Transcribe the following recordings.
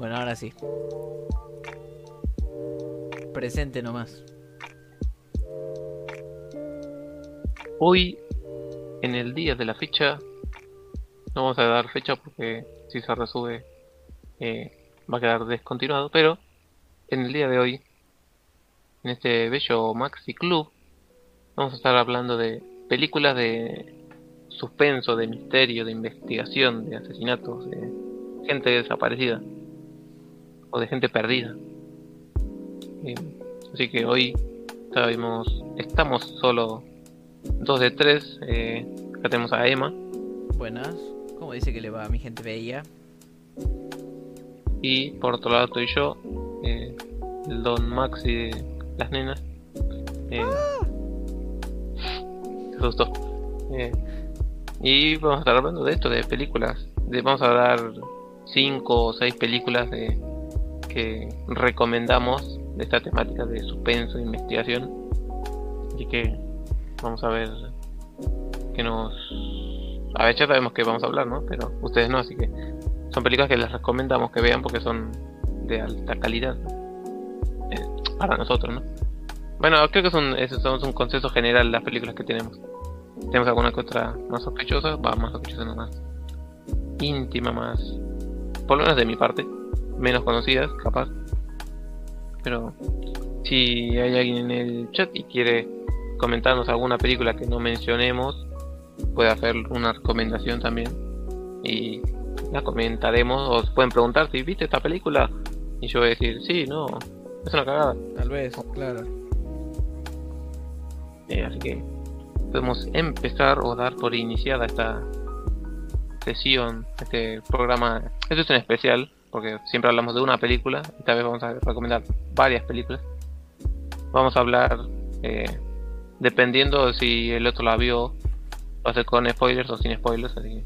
Bueno, ahora sí. Presente nomás. Hoy, en el día de la fecha, no vamos a dar fecha porque si se resube eh, va a quedar descontinuado, pero en el día de hoy, en este bello Maxi Club, vamos a estar hablando de películas de suspenso, de misterio, de investigación, de asesinatos, de gente desaparecida o de gente perdida. Eh, así que hoy sabemos, estamos solo dos de tres. Eh, acá tenemos a Emma. Buenas. ¿Cómo dice que le va a mi gente bella? Y por otro lado estoy yo, eh, el Don Maxi de las nenas. Eh, se asustó. Eh, y vamos a estar hablando de esto, de películas. De, vamos a hablar cinco o seis películas de, que recomendamos de esta temática de suspenso e investigación. Así que vamos a ver que nos... A ver, ya sabemos que vamos a hablar, ¿no? Pero ustedes no, así que son películas que les recomendamos que vean porque son de alta calidad eh, para nosotros, ¿no? Bueno, creo que es un, es, un consenso general las películas que tenemos. Tenemos alguna que otra más sospechosa, va más sospechosa, no más íntima, más, por lo menos de mi parte, menos conocidas, capaz. Pero si hay alguien en el chat y quiere comentarnos alguna película que no mencionemos, puede hacer una recomendación también. Y la comentaremos o pueden preguntar si viste esta película y yo voy a decir sí, no, es una cagada. Tal vez, claro. Eh, así que podemos empezar o dar por iniciada esta sesión, este programa. Esto es un especial porque siempre hablamos de una película. Esta vez vamos a recomendar varias películas. Vamos a hablar, eh, dependiendo de si el otro la vio, va a ser con spoilers o sin spoilers. Así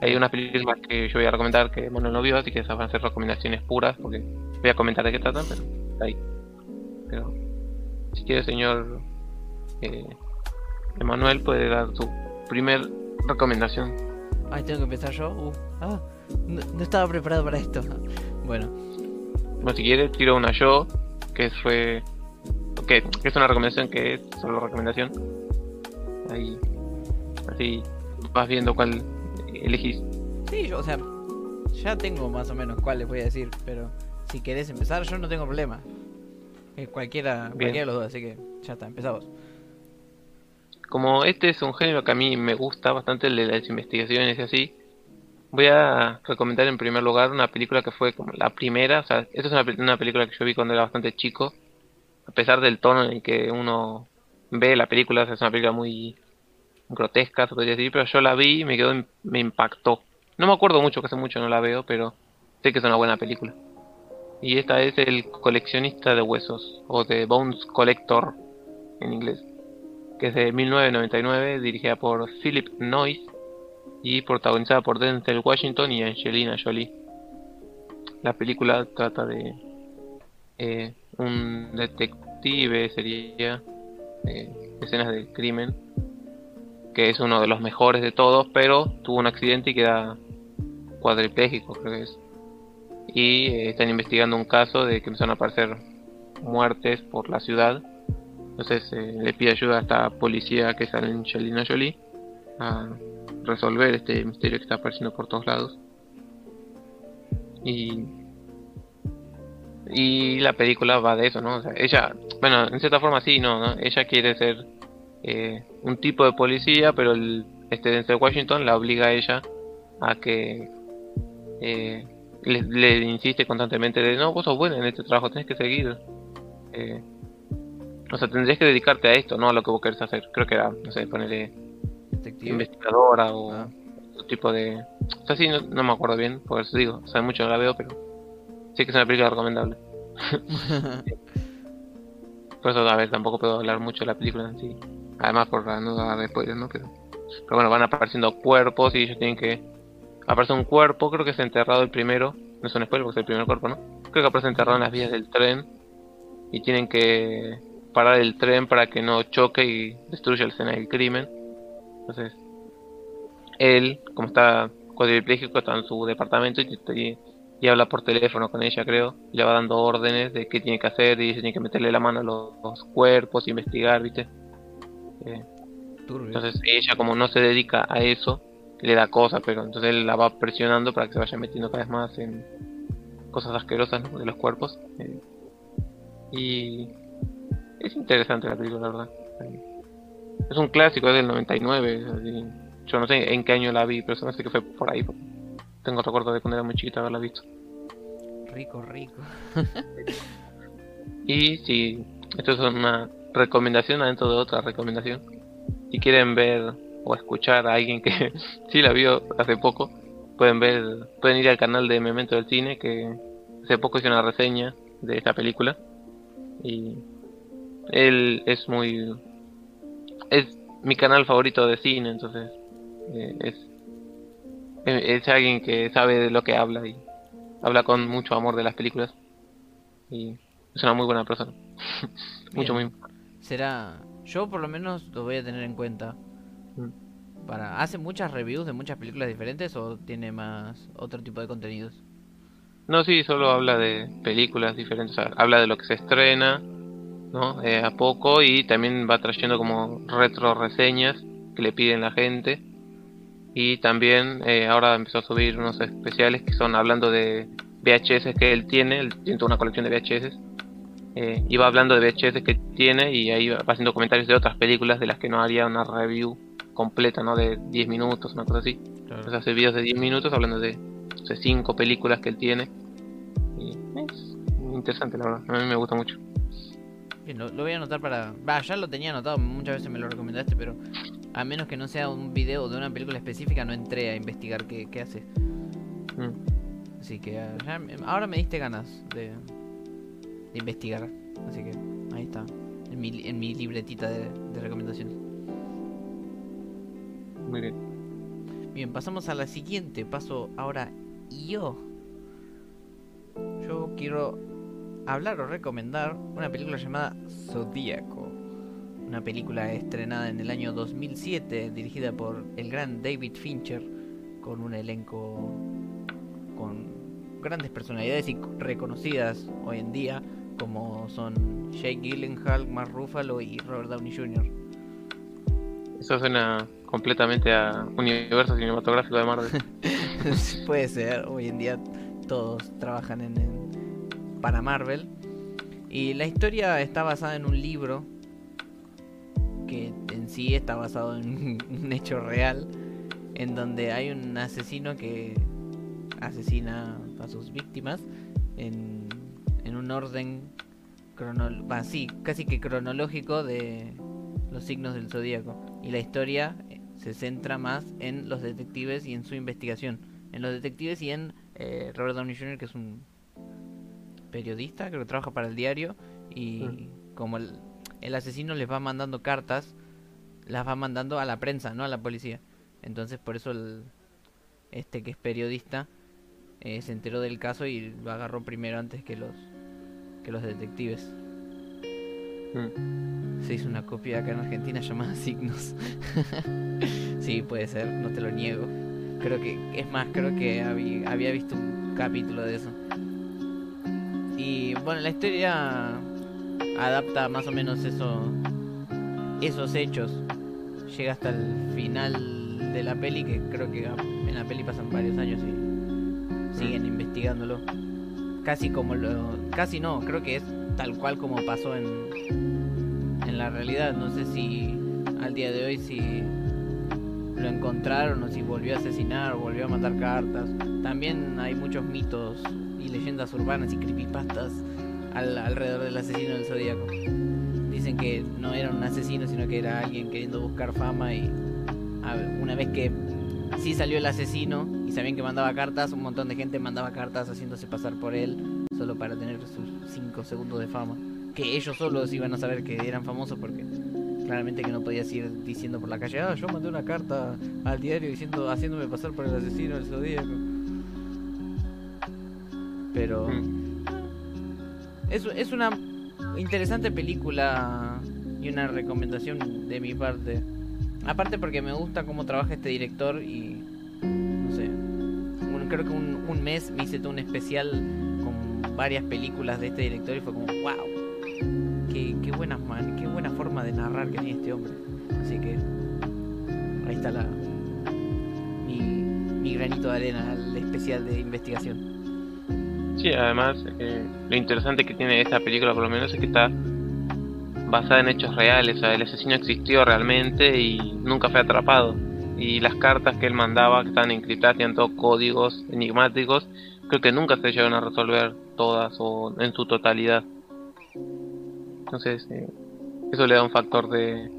hay unas películas que yo voy a recomendar que Mono no vio, así que esas van a ser recomendaciones puras, porque voy a comentar de qué tratan, pero ahí. Pero si quiere, señor eh, Emanuel, puede dar su primer recomendación. Ay, tengo que empezar yo. Uh, ah, no, estaba preparado para esto. Bueno. Bueno, si quiere, tiro una yo, que fue. que es una recomendación que es solo recomendación. Ahí. Así vas viendo cuál elegís. Sí, yo, o sea, ya tengo más o menos cuál les voy a decir, pero si querés empezar, yo no tengo problema. Eh, cualquiera, cualquiera de los dos, así que ya está, empezamos. Como este es un género que a mí me gusta bastante, el de las investigaciones y así, voy a recomendar en primer lugar una película que fue como la primera, o sea, esta es una, película que yo vi cuando era bastante chico, a pesar del tono en el que uno ve la película, es una película muy grotesca, se podría decir, pero yo la vi y me quedó, me impactó. No me acuerdo mucho, que hace mucho no la veo, pero sé que es una buena película. Y esta es El coleccionista de huesos, o The Bones Collector en inglés, que es de 1999, dirigida por Philip Noyce y protagonizada por Denzel Washington y Angelina Jolie. La película trata de eh, un detective, sería eh, escenas de crimen que es uno de los mejores de todos, pero tuvo un accidente y queda cuadripléjico, creo que es. Y eh, están investigando un caso de que empezaron a aparecer muertes por la ciudad. Entonces le pide ayuda a esta policía que es Angelina Jolie resolver este misterio que está apareciendo por todos lados. Y, y la película va de eso, ¿no? O sea, ella, bueno, en cierta forma sí, no, ¿no? Ella quiere ser eh, un tipo de policía, pero el este Denzel Washington la obliga a ella a que eh, le, insiste constantemente de no, vos sos buena en este trabajo, tenés que seguir. Eh, o sea, tendrías que dedicarte a esto, no a lo que vos querés hacer. Creo que era, no sé, ponerle investigadora o ah. otro tipo de. O sea, sí, no, me acuerdo bien, por eso digo, o sea, mucho no la veo, pero sí que es una película recomendable. por eso, a ver, tampoco puedo hablar mucho de la película en sí. Además, por no dar spoilers, ¿no? Pero, pero bueno, van apareciendo cuerpos y ellos tienen que. Aparece un cuerpo, creo que es enterrado el primero. No es un spoiler porque es el primer cuerpo, ¿no? Creo que aparece enterrado en las vías del tren. Y tienen que parar el tren para que no choque y destruya la escena del crimen. Entonces, él, como está cuadripléjico, está en su departamento y y habla por teléfono con ella, creo, y le va dando órdenes de qué tiene que hacer y tiene que meterle la mano a los, cuerpos, investigar, ¿viste? Eh, entonces ella como no se dedica a eso, le da cosas, pero entonces él la va presionando para que se vaya metiendo cada vez más en cosas asquerosas de los cuerpos. Eh, y es interesante la película, la verdad. Es un clásico, es del 99. Yo no sé en qué año la vi, pero no sé que fue por ahí. Tengo recuerdo de cuando era muy chiquita haberla visto. Rico, rico. y si, esto es una recomendación adentro de otra recomendación. Si quieren ver o escuchar a alguien que sí la vio hace poco, pueden ver, pueden ir al canal de Memento del Cine que hace poco hizo una reseña de esta película y él es muy es mi canal favorito de cine entonces eh, es es alguien que sabe de lo que habla y habla con mucho amor de las películas. Y es una muy buena persona. Mucho muy será yo por lo menos lo voy a tener en cuenta. Mm. para hace muchas reviews de muchas películas diferentes o tiene más otro tipo de contenidos no sí solo habla de películas diferentes habla de lo que se estrena no eh, a poco y también va trayendo como retro reseñas que le piden la gente y también eh, ahora empezó a subir unos especiales que son hablando de VHS que él tiene, él tiene toda una colección de VHS. Eh, iba hablando de VHS que tiene y ahí va haciendo comentarios de otras películas de las que no haría una review completa, ¿no? De 10 minutos, una cosa así. Entonces hace videos de 10 minutos hablando de, de 5 películas que él tiene. Y es interesante, la verdad. A mí me gusta mucho. Bien, lo, voy a anotar para... Va, ya lo tenía anotado, muchas veces me lo recomendaste, pero a menos que no sea un video de una película específica, no entré a investigar qué, hace. Mm. Así que ah, ahora me diste ganas de, investigar. Así que ahí está. En mi, en mi libretita de, de recomendaciones. Muy bien. Bien, pasamos a la siguiente. Paso ahora yo. Yo quiero hablar o recomendar una película llamada Zodíaco una película estrenada en el año 2007, dirigida por el gran David Fincher, con un elenco con grandes personalidades y reconocidas hoy en día, como son Jake Gyllenhaal, Mark Ruffalo y Robert Downey Jr. Eso suena completamente a universo cinematográfico de Marvel. Puede ser, hoy en día todos trabajan en, para Marvel. Y la historia está basada en un libro que en sí está basado en un hecho real, en donde hay un asesino que asesina a sus víctimas en, en un orden casi que cronológico de los signos del zodíaco. Y la historia eh, se centra más en los detectives y en su investigación. En los detectives y en eh, Robert Downey Jr., que es un periodista, creo que trabaja para el diario. Y mm. como el, el asesino les va mandando cartas, las va mandando a la prensa, no a la policía. Entonces por eso el, este que es periodista eh, se enteró del caso y lo agarró primero antes que los que los detectives. Mm. Se hizo una copia acá en Argentina llamada Signos. sí, puede ser, no te lo niego. Creo que, es más, creo que había, había visto un capítulo de eso. Y bueno, la historia adapta más o menos eso, esos hechos. Llega hasta el final de la peli, que creo que en la peli pasan varios años y siguen investigándolo. Casi como lo. Casi no, creo que es tal cual como pasó en, en la realidad. No sé si al día de hoy si lo encontraron o si volvió a asesinar o volvió a matar cartas. También hay muchos mitos y leyendas urbanas y creepypastas alrededor del asesino del zodíaco. Dicen que no era un asesino, sino que era alguien queriendo buscar fama y una vez que sí salió el asesino y sabían que mandaba cartas, un montón de gente mandaba cartas haciéndose pasar por él solo para tener sus 5 segundos de fama. Que ellos solos iban a saber que eran famosos porque claramente que no podías ir diciendo por la calle, ah, yo mandé una carta al diario diciendo, haciéndome pasar por el asesino del zodíaco. Pero. Es, es una interesante película y una recomendación de mi parte. Aparte porque me gusta cómo trabaja este director y no sé, creo que un, un mes me hice todo un especial con varias películas de este director y fue como, wow, qué, qué, buena, man, qué buena forma de narrar que tiene este hombre. Así que ahí está la mi, mi granito de arena al especial de investigación. Sí, además, eh, lo interesante que tiene esta película, por lo menos, es que está basada en hechos reales. O sea, el asesino existió realmente y nunca fue atrapado. Y las cartas que él mandaba, que estaban encriptadas, tenían todos códigos enigmáticos, creo que nunca se llegaron a resolver todas o en su totalidad. Entonces, eh, eso le da un factor de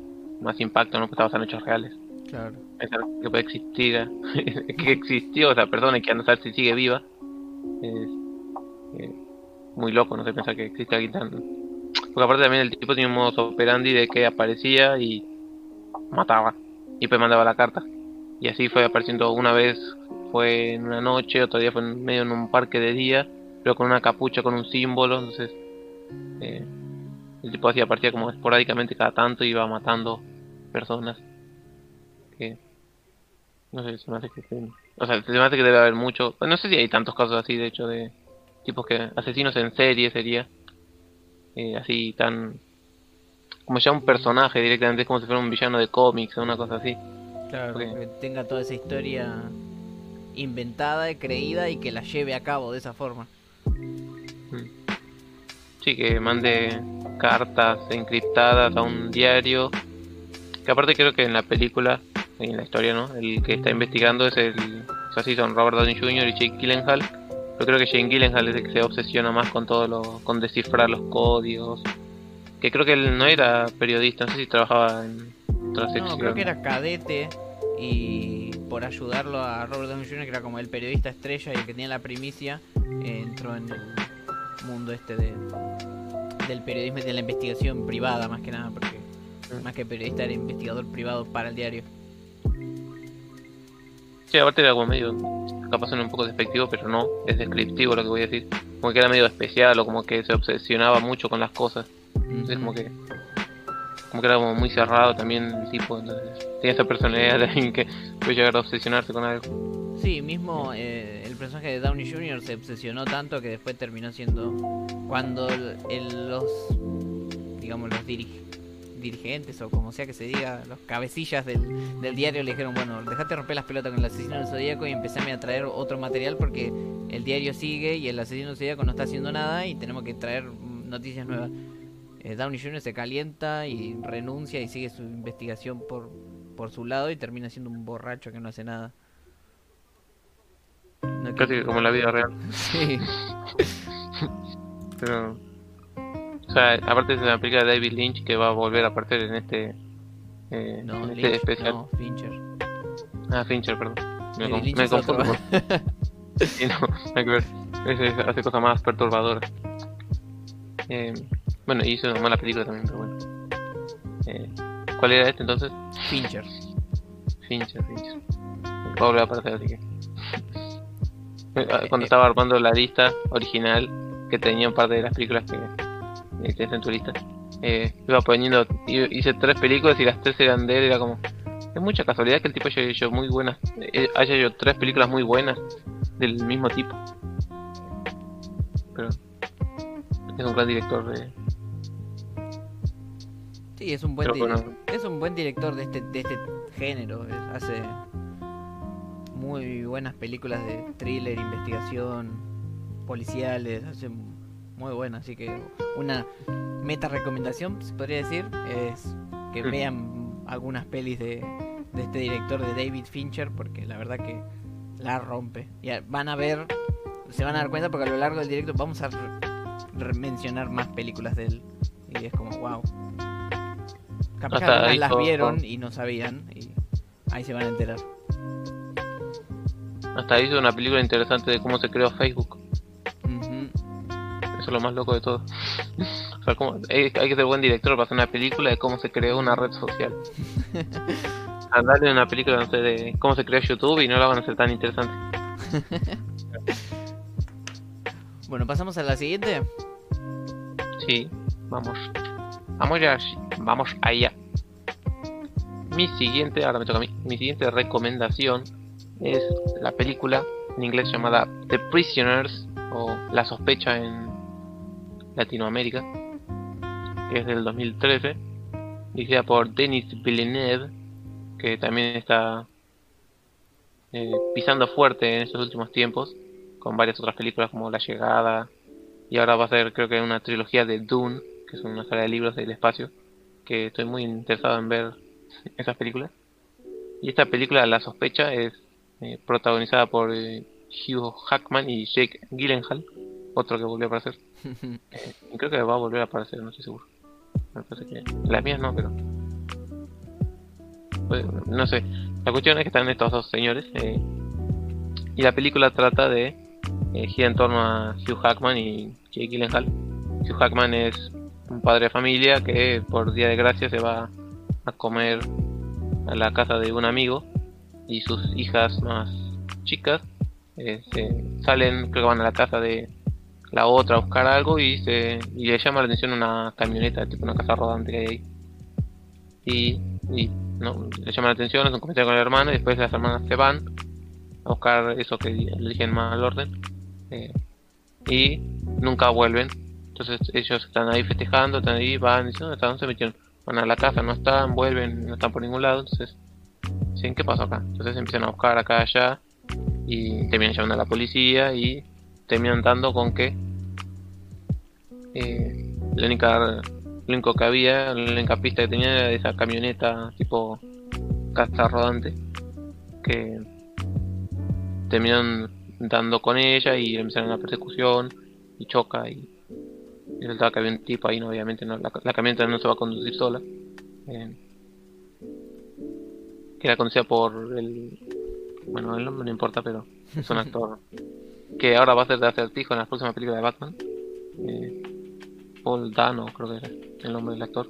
más impacto, ¿no? Que está basado en hechos reales. Claro. Pensar que puede existir, que existió esa persona y que no saber si sigue viva. Es, eh, muy loco, no sé, pensar que existe alguien tan... Porque aparte también el tipo tiene un modo operandi de que aparecía y mataba. Y pues mandaba la carta. Y así fue apareciendo una vez fue en una noche, otro día fue en medio en un parque de día, pero con una capucha con un símbolo, entonces eh, el tipo hacía aparecía como esporádicamente cada tanto y iba matando personas. Que no sé, se me hace que o sea, se me hace que debe haber mucho, no sé si hay tantos casos así de hecho de tipos que asesinos en serie sería eh, así tan como ya un personaje directamente es como si fuera un villano de cómics o una cosa así claro que tenga toda esa historia inventada y creída y que la lleve a cabo de esa forma mm. sí que mande cartas encriptadas a un diario que aparte creo que en la película en la historia no el que está investigando es el o sea, son Robert Downey Jr. y Jake Gyllenhaal yo creo que Jane Gyllenhaal es el que se obsesiona más con todo lo, con descifrar los códigos. Que creo que él no era periodista, no sé si trabajaba en otra sección. No, creo que era cadete y por ayudarlo a Robert Downey Jr., que era como el periodista estrella y el que tenía la primicia, entró en el mundo este de, del periodismo y de la investigación privada, más que nada, porque mm. más que periodista era investigador privado para el diario. Sí, aparte era como medio, capaz suena un poco despectivo, pero no, es descriptivo lo que voy a decir. Como que era medio especial o como que se obsesionaba mucho con las cosas. Entonces como que como que era como muy cerrado también el tipo, entonces tenía esa personalidad de que puede llegar a obsesionarse con algo. Sí, mismo eh, el personaje de Downey Jr. se obsesionó tanto que después terminó siendo cuando el, los digamos los dirige dirigentes o como sea que se diga, los cabecillas del, del diario le dijeron, bueno, dejate romper las pelotas con el asesino del zodíaco y empecé a traer otro material porque el diario sigue y el asesino del zodíaco no está haciendo nada y tenemos que traer noticias nuevas. Eh, Downey Jr. se calienta y renuncia y sigue su investigación por, por su lado y termina siendo un borracho que no hace nada. Casi como en la vida real. Sí. Pero o sea, aparte es una película de David Lynch que va a volver a aparecer en este, eh, no, en este especial. No, Fincher. Ah, Fincher, perdón. Me, con, me confundo. Sí, no, hay que ver. Ese hace cosas más perturbadoras. Eh, bueno, hizo una mala película también, pero bueno. Eh, ¿Cuál era este entonces? Fincher. Fincher, Fincher. Va a volver a aparecer, así que. Eh, cuando estaba armando la lista original, que tenía un par de las películas que este en tu lista. Eh, iba poniendo, hice tres películas y las tres eran de él, era como, es mucha casualidad que el tipo haya hecho muy buenas, eh, haya hecho tres películas muy buenas del mismo tipo. Pero es un gran director de... Sí, es un buen, es un buen director de este, de este género, hace muy buenas películas de thriller, investigación, policiales, hace muy buena, así que una meta recomendación, se podría decir, es que vean algunas pelis de, de este director de David Fincher, porque la verdad que la rompe. Y van a ver, se van a dar cuenta porque a lo largo del directo vamos a mencionar más películas de él. Y es como, wow. Capaz que las vieron y no sabían, y ahí se van a enterar. Hasta hizo una película interesante de cómo se creó Facebook lo más loco de todo. o sea, como, hay, que ser buen director para hacer una película de cómo se creó una red social. Darle una película, no sé, de cómo se creó YouTube y no la van a hacer tan interesante. bueno, pasamos a la siguiente. Sí, vamos. Vamos ya, vamos allá. Mi siguiente, ahora me toca a mí, mi siguiente recomendación es la película en inglés llamada The Prisoners o La sospecha en Latinoamérica, que es del 2013, dirigida por Denis Villeneuve, que también está eh, pisando fuerte en estos últimos tiempos, con varias otras películas como La Llegada, y ahora va a ser creo que una trilogía de Dune, que es una saga de libros del espacio, que estoy muy interesado en ver esas películas. Y esta película, La sospecha, es eh, protagonizada por eh, Hugh Hackman y Jake Gyllenhaal, otro que volvió a aparecer. creo que va a volver a aparecer, no estoy seguro. Me parece que las mías no, pero pues, no sé. La cuestión es que están estos dos señores eh, y la película trata de eh, gira en torno a Hugh Hackman y Jake Gyllenhaal. Hugh Hackman es un padre de familia que por día de gracia se va a comer a la casa de un amigo y sus hijas más chicas eh, se salen, creo que van a la casa de la otra a buscar algo y se y le llama la atención una camioneta, tipo una casa rodante que hay ahí. Y, y no, le llama la atención, es un con el hermano y después las hermanas se van a buscar eso que eligen mal orden eh, y nunca vuelven. Entonces ellos están ahí festejando, están ahí, van, diciendo, ¿hasta dónde se metieron? Van a la casa, no están, vuelven, no están por ningún lado, entonces, ¿sí? ¿qué pasó acá? Entonces empiezan a buscar acá allá y terminan llamando a la policía y terminan dando con que eh, la única lo único que había, la única pista que tenía era esa camioneta tipo casa rodante que terminan dando con ella y empezaron la persecución y choca y, resultaba que había un tipo ahí, no, obviamente no, la, camioneta no se va a conducir sola. Eh, que era conocida por el bueno el nombre no importa pero es un actor que ahora va a ser de acertijo en la próxima película de Batman eh, Paul Dano creo que era el nombre del actor.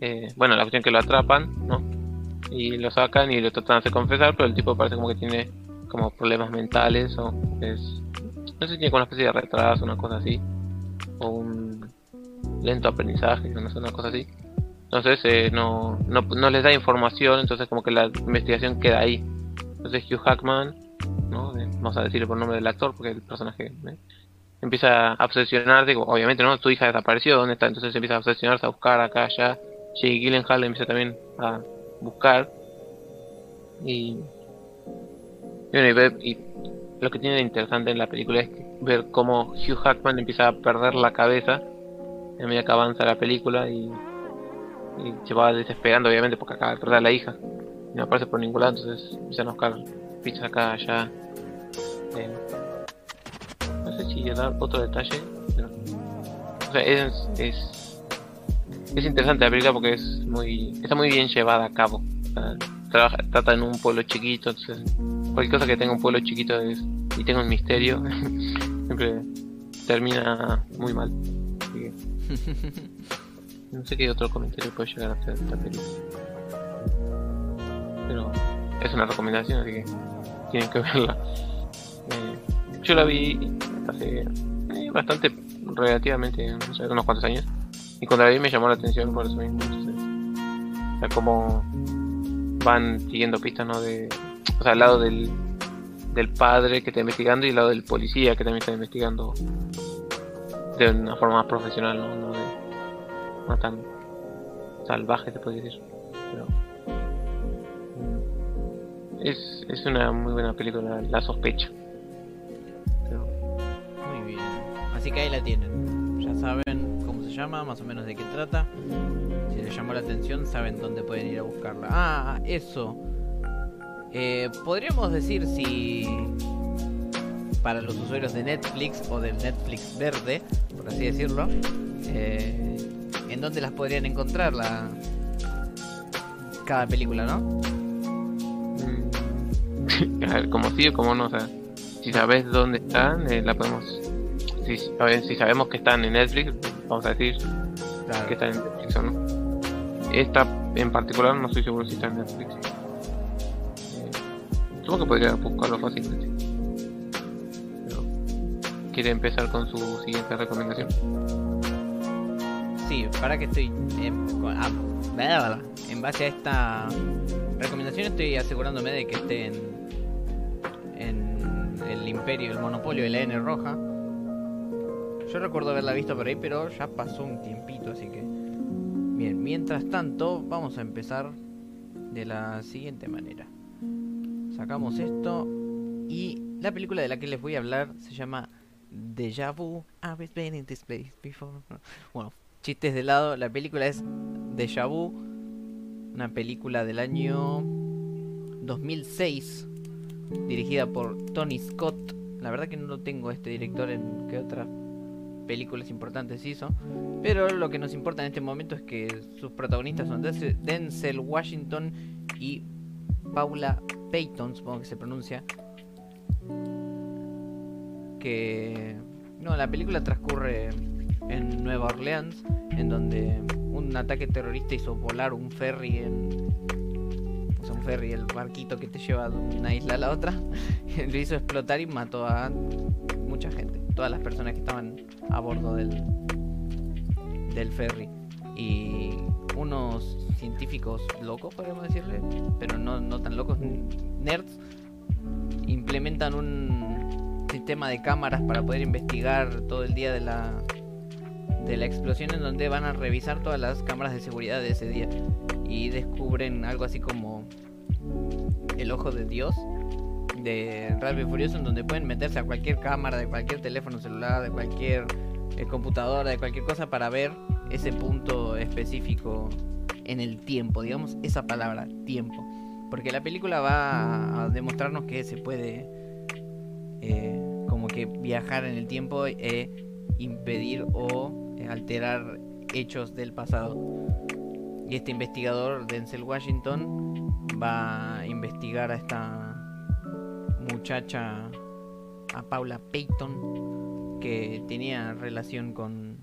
Eh, bueno, la cuestión que lo atrapan, ¿no? Y lo sacan y lo tratan de hacer confesar, pero el tipo parece como que tiene como problemas mentales o es... No sé si tiene una especie de retraso, una cosa así. O un lento aprendizaje, no sé, una cosa así. Entonces eh, no, no, no les da información, entonces como que la investigación queda ahí. Entonces Hugh Hackman, ¿no? Eh, vamos a decirle por nombre del actor porque el personaje empieza a obsesionarse, obviamente no, tu hija desapareció, ¿dónde está? Entonces empieza a obsesionarse, a buscar acá, allá. Jake Gyllenhaal empieza también a buscar. Y, y, lo que tiene de interesante en la película es ver cómo Hugh Hackman empieza a perder la cabeza en medida que avanza la película y, se va desesperando obviamente porque acaba de perder a la hija y no aparece por ningún lado entonces empiezan a buscar pistas acá allá eh, no sé si dar otro detalle, pero... O sea, es, es, es interesante la película porque es muy está muy bien llevada a cabo. trabaja, trata en un pueblo chiquito, entonces cualquier cosa que tenga un pueblo chiquito es, y tenga un misterio, siempre termina muy mal. no sé qué otro comentario puede llegar a hacer esta película. Pero es una recomendación, así que tienen que verla. Eh, yo la vi hace eh, bastante, relativamente, no sé, unos cuantos años. Y cuando la vi me llamó la atención por eso mismo. o sea, como van siguiendo pistas, ¿no? De, o sea, al lado del, del padre que está investigando y al lado del policía que también está investigando de una forma más profesional, ¿no? No, de, no tan salvaje, se puede decir. Pero, es, es una muy buena película, La sospecha. Así que ahí la tienen. Ya saben cómo se llama, más o menos de qué trata. Si les llamó la atención, saben dónde pueden ir a buscarla. Ah, eso. Eh, podríamos decir si para los usuarios de Netflix o del Netflix verde, por así decirlo, eh, en dónde las podrían encontrar la cada película, ¿no? Como sí o como no, o sea, si sabes dónde están, eh, la podemos si, si sabemos que están en Netflix, vamos a decir que están en Netflix o no. Esta en particular no estoy seguro si está en Netflix. Eh, supongo que podría buscarlo fácilmente. Pero, ¿Quiere empezar con su siguiente recomendación? Sí, para que estoy en, ah, en base a esta recomendación estoy asegurándome de que esté en, en el imperio, el monopolio de la N roja. Yo recuerdo haberla visto por ahí, pero ya pasó un tiempito, así que... Bien, mientras tanto, vamos a empezar de la siguiente manera. Sacamos esto y la película de la que les voy a hablar se llama Deja Vu. I've been in this place before. Bueno, chistes de lado, la película es Deja Vu, una película del año 2006, dirigida por Tony Scott. La verdad que no tengo este director en qué otras películas importantes hizo, pero lo que nos importa en este momento es que sus protagonistas son Denzel Washington y Paula Payton, supongo que se pronuncia. Que no, la película transcurre en Nueva Orleans, en donde un ataque terrorista hizo volar un ferry en ferry, el barquito que te lleva de una isla a la otra, lo hizo explotar y mató a mucha gente, todas las personas que estaban a bordo del, del ferry. Y unos científicos locos, podemos decirle, pero no, no tan locos, nerds, implementan un sistema de cámaras para poder investigar todo el día de la de la explosión en donde van a revisar todas las cámaras de seguridad de ese día y descubren algo así como el ojo de Dios de Rápido y Furioso en donde pueden meterse a cualquier cámara de cualquier teléfono celular, de cualquier eh, computadora, de cualquier cosa para ver ese punto específico en el tiempo, digamos esa palabra, tiempo. Porque la película va a demostrarnos que se puede eh, como que viajar en el tiempo e impedir o alterar hechos del pasado. Y este investigador, Denzel Washington, va a investigar a esta muchacha, a Paula Payton, que tenía relación con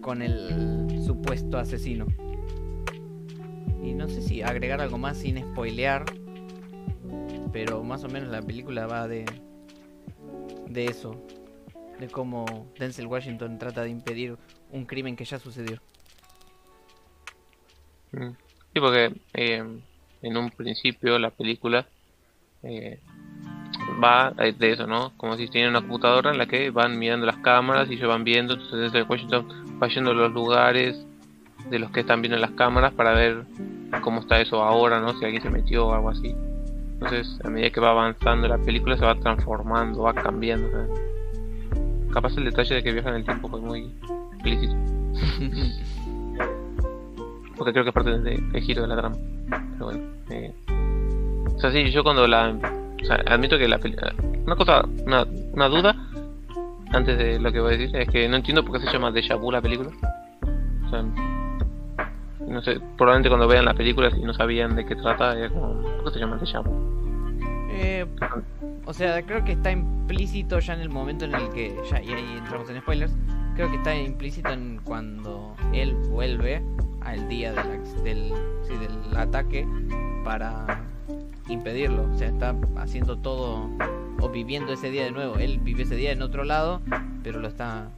con el supuesto asesino. Y no sé si agregar algo más sin spoilear, pero más o menos la película va de de eso, de cómo Denzel Washington trata de impedir un crimen que ya sucedió. Mm. Sí, porque eh, en un principio la película eh, va de eso, ¿no? Como si tienen una computadora en la que van mirando las cámaras y se van viendo, entonces Denzel Washington va yendo a los lugares de los que están viendo las cámaras para ver cómo está eso ahora, ¿no? Si alguien se metió o algo así. Entonces, a medida que va avanzando la película se va transformando, va cambiando. Capaz el detalle de que viaja en el tiempo fue muy explícito. Porque creo que es parte del, giro de la trama. Pero bueno. Eh. O sea, sí, yo cuando la... O sea, admito que la película... Una cosa, una, una duda, antes de lo que voy a decir, es que no entiendo por qué se llama Deja Vu la película. O sea, no sé, probablemente cuando vean la película si no sabían de qué trata, era como, ¿por qué se llama Deja Eh, o sea, creo que está implícito ya en el momento en el que, ya, y ahí entramos en spoilers, creo que está implícito en cuando él vuelve al día del, del, sí, del ataque para impedirlo. O sea, está haciendo todo o viviendo ese día de nuevo. Él vive ese día en otro lado, pero lo está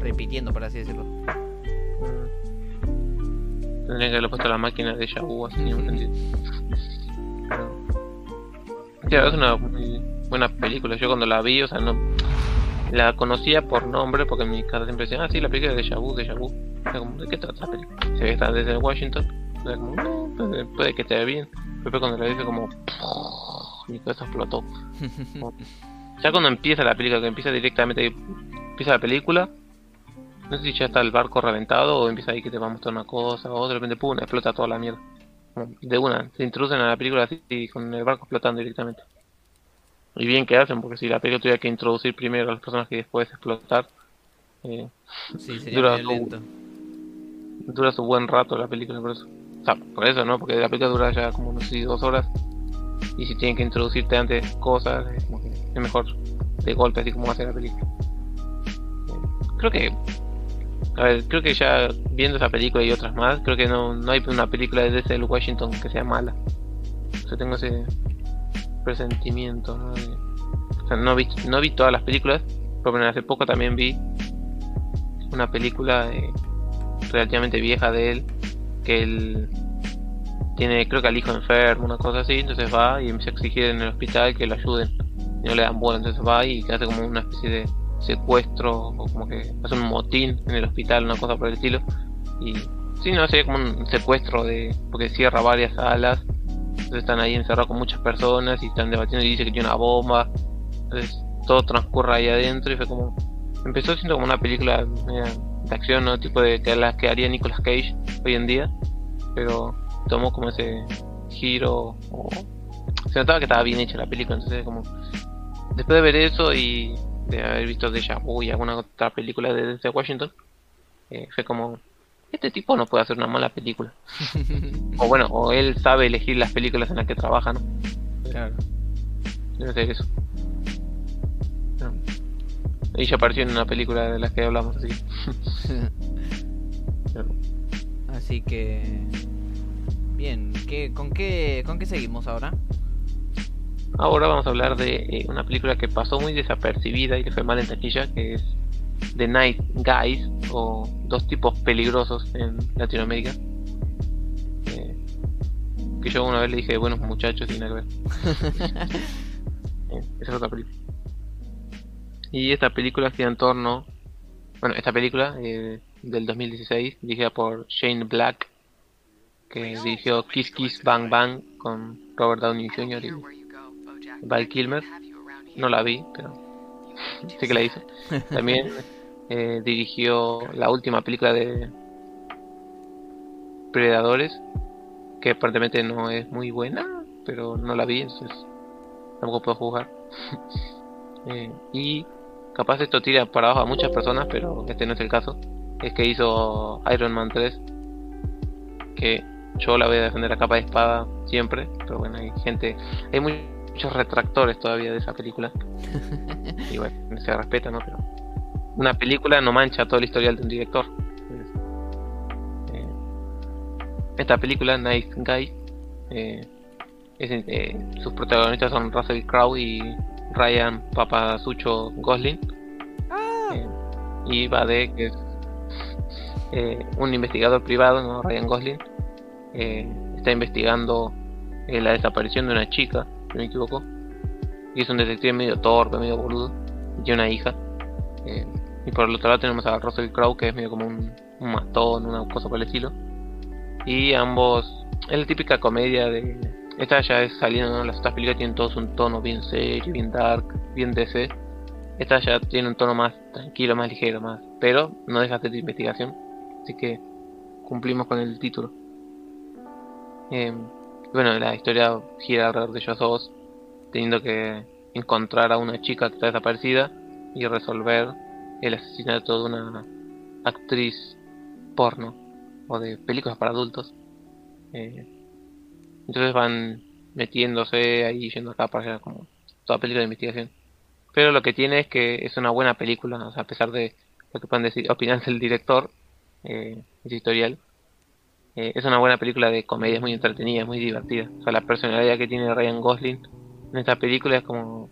repitiendo, por así decirlo. Tendría que haberlo puesto a la máquina de Yahoo, así no es una muy buena película. Yo cuando la vi, o sea, no la conocía por nombre porque en mi casa siempre decían, ah, sí, la película de Yahoo, de Yahoo. como, ¿de qué trata la película? Se ve que está desde Washington. O como, no, puede, puede que esté bien. Pero cuando la vi fue como, mi cabeza explotó. ya cuando empieza la película, que empieza directamente, empieza la película, no sé si ya está el barco reventado o empieza ahí que te va a mostrar una cosa o de repente pum, explota toda la mierda. De una, se introducen a la película así con el barco explotando directamente. Y bien que hacen, porque si la película tuviera que introducir primero a los personajes y después explotar, eh, sí, dura, su, dura su buen rato la película, por eso. O sea, por eso, ¿no? Porque la película dura ya como no sé, dos horas. Y si tienen que introducirte antes cosas, es, es mejor de golpe, así como hace la película. Eh, creo que a ver, creo que ya viendo esa película y otras más, creo que no, no hay una película de Denzel Washington que sea mala. O sea, tengo ese presentimiento, ¿no? o sea, no vi, no vi todas las películas, pero hace poco también vi una película eh, relativamente vieja de él, que él tiene, creo que al hijo enfermo, una cosa así, entonces va y empieza a exigir en el hospital que lo ayuden. Y no le dan bola, entonces va y hace como una especie de secuestro o como que hace un motín en el hospital, una cosa por el estilo. Y sí, no sé, como un secuestro de porque cierra varias salas. Entonces están ahí encerrados con muchas personas y están debatiendo y dice que tiene una bomba. Entonces todo transcurre ahí adentro y fue como empezó siendo como una película de acción, ¿no? Tipo de que las que haría Nicolas Cage hoy en día, pero tomó como ese giro o se notaba que estaba bien hecha la película, entonces como después de ver eso y de haber visto Deja Vu y alguna otra película de desde Washington, eh, fue como este tipo no puede hacer una mala película. o bueno, o él sabe elegir las películas en las que trabaja, ¿no? Claro. Debe ser eso. Y ya apareció en una película de las que hablamos, así. así que... Bien, ¿qué, con, qué, ¿con qué seguimos ahora? Ahora vamos a hablar de eh, una película que pasó muy desapercibida y que fue mal en taquilla, que es The Night Guys, o Dos Tipos Peligrosos en Latinoamérica. Eh, que yo una vez le dije buenos muchachos y nada que ver. eh, esa es otra película. Y esta película gira en torno. Bueno, esta película eh, del 2016, dirigida por Shane Black, que dirigió Kiss Kiss Bang Bang con Robert Downey Jr. y Val Kilmer. No la vi, pero sé que la hizo. También eh, dirigió la última película de Predadores, que aparentemente no es muy buena, pero no la vi, entonces tampoco puedo jugar. eh, y capaz esto tira para abajo a muchas personas, pero este no es el caso. Es que hizo Iron Man 3, que yo la voy a defender a capa de espada siempre, pero bueno, hay gente, hay muchos retractores todavía de esa película. y bueno, se respeta, ¿no? Pero una película no mancha todo el historial de un director. Eh, esta película, Nice Guy, eh, es, eh, sus protagonistas son Russell Crowe y Ryan Papasucho Gosling. Eh, y va de que es eh, un investigador privado, ¿no? Ryan Gosling, está investigando la desaparición de una chica, si no me equivoco. Y es un detective medio torpe, medio boludo. Y tiene una hija. y por el otro lado tenemos a Russell Crowe, que es medio como un, un una cosa por el estilo. Y ambos, es la típica comedia de esta ya es saliendo, ¿no? las otras películas tienen todos un tono bien serio, bien dark, bien DC. Esta ya tiene un tono más tranquilo, más ligero, más. Pero no deja de investigación. Así que cumplimos con el título. Eh, bueno, la historia gira alrededor de ellos dos, teniendo que encontrar a una chica que está desaparecida y resolver el asesinato de una actriz porno o de películas para adultos. Eh, entonces van metiéndose ahí, yendo acá para allá, como toda película de investigación. Pero lo que tiene es que es una buena película, a pesar de lo que puedan decir, opinar del director, eh, editorial, eh, es una buena película de comedia, es muy entretenida, es muy divertida. O sea, la personalidad que tiene Ryan Gosling en esta película es como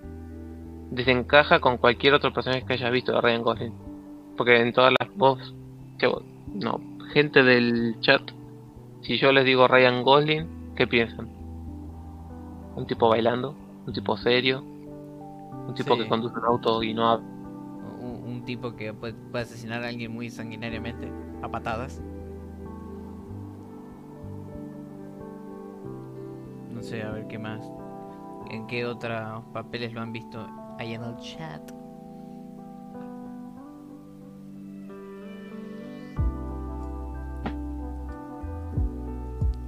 desencaja con cualquier otro personaje que hayas visto de Ryan Gosling. Porque en todas las voces, no, gente del chat, si yo les digo Ryan Gosling, ¿Qué piensan? ¿Un tipo bailando? ¿Un tipo serio? ¿Un tipo Sí. que conduce un auto y no habla? Un, un tipo que puede, puede asesinar a alguien muy sanguinariamente, a patadas. No sé, a ver qué más. ¿En qué otros papeles lo han visto ahí en el chat?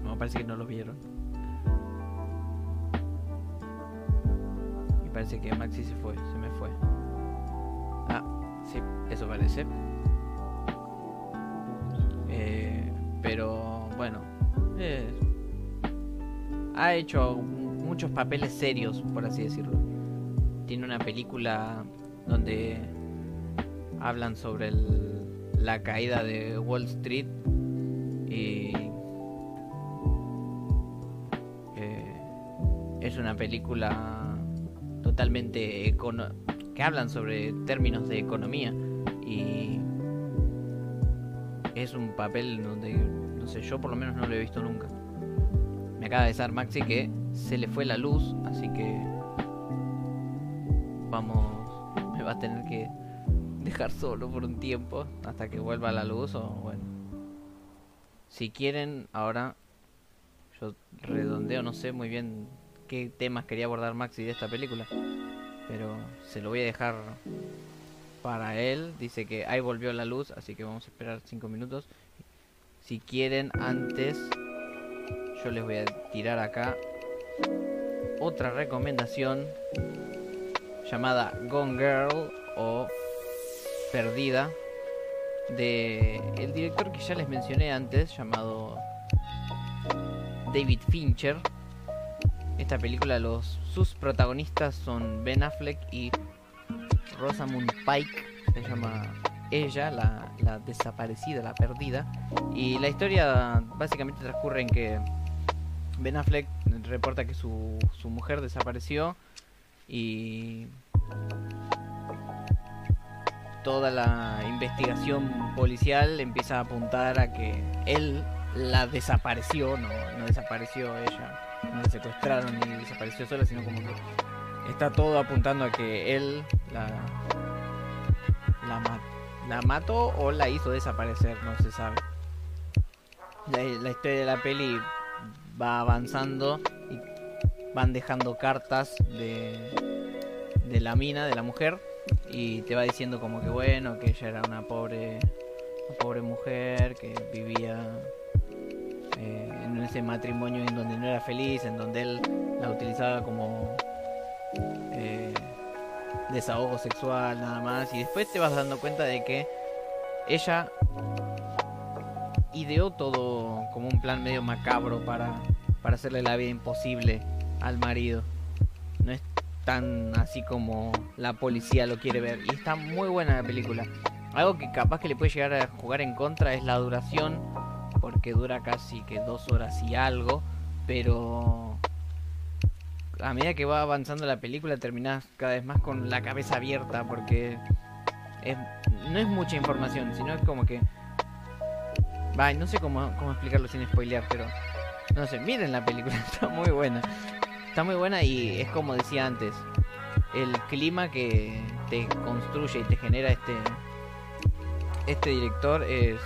No, parece que no lo vieron. Y parece que Maxi se fue, se me fue. Ah, sí, eso parece. Eh, pero bueno, ha hecho muchos papeles serios, por así decirlo. Tiene una película donde hablan sobre el- la caída de Wall Street y eh, es una película totalmente econo- que hablan sobre términos de economía y es un papel donde no sé yo por lo menos no lo he visto nunca acaba de avisar Maxi que se le fue la luz, así que vamos, me va a tener que dejar solo por un tiempo hasta que vuelva la luz o bueno. Si quieren, ahora yo redondeo, no sé muy bien qué temas quería abordar Maxi de esta película, pero se lo voy a dejar para él. Dice que ahí volvió la luz, así que vamos a esperar 5 minutos. Si quieren, antes yo les voy a tirar acá otra recomendación llamada Gone Girl o Perdida de el director que ya les mencioné antes llamado David Fincher. Esta película los sus protagonistas son Ben Affleck y Rosamund Pike, se llama ella, la, la desaparecida, la perdida. Y la historia básicamente transcurre en que Ben Affleck reporta que su, su mujer desapareció y toda la investigación policial empieza a apuntar a que él la desapareció, no, no desapareció ella, no la secuestraron ni desapareció sola, sino como que está todo apuntando a que él la, la, ma- la mató o la hizo desaparecer, no se sabe. La historia de la peli va avanzando y van dejando cartas de, de la mina, de la mujer, y te va diciendo como que bueno, que ella era una pobre, una pobre mujer que vivía eh, en ese matrimonio en donde no era feliz, en donde él la utilizaba como eh, desahogo sexual nada más, y después te vas dando cuenta de que ella ideó todo como un plan medio macabro para, para hacerle la vida imposible al marido. No es tan así como la policía lo quiere ver. Y está muy buena la película. Algo que capaz que le puede llegar a jugar en contra es la duración, porque dura casi que dos horas y algo, pero a medida que va avanzando la película terminas cada vez más con la cabeza abierta, porque es- no es mucha información, sino es como que... No sé cómo, cómo explicarlo sin spoilear, pero... No sé, miren la película, está muy buena. Está muy buena y es como decía antes, el clima que te construye y te genera este este director es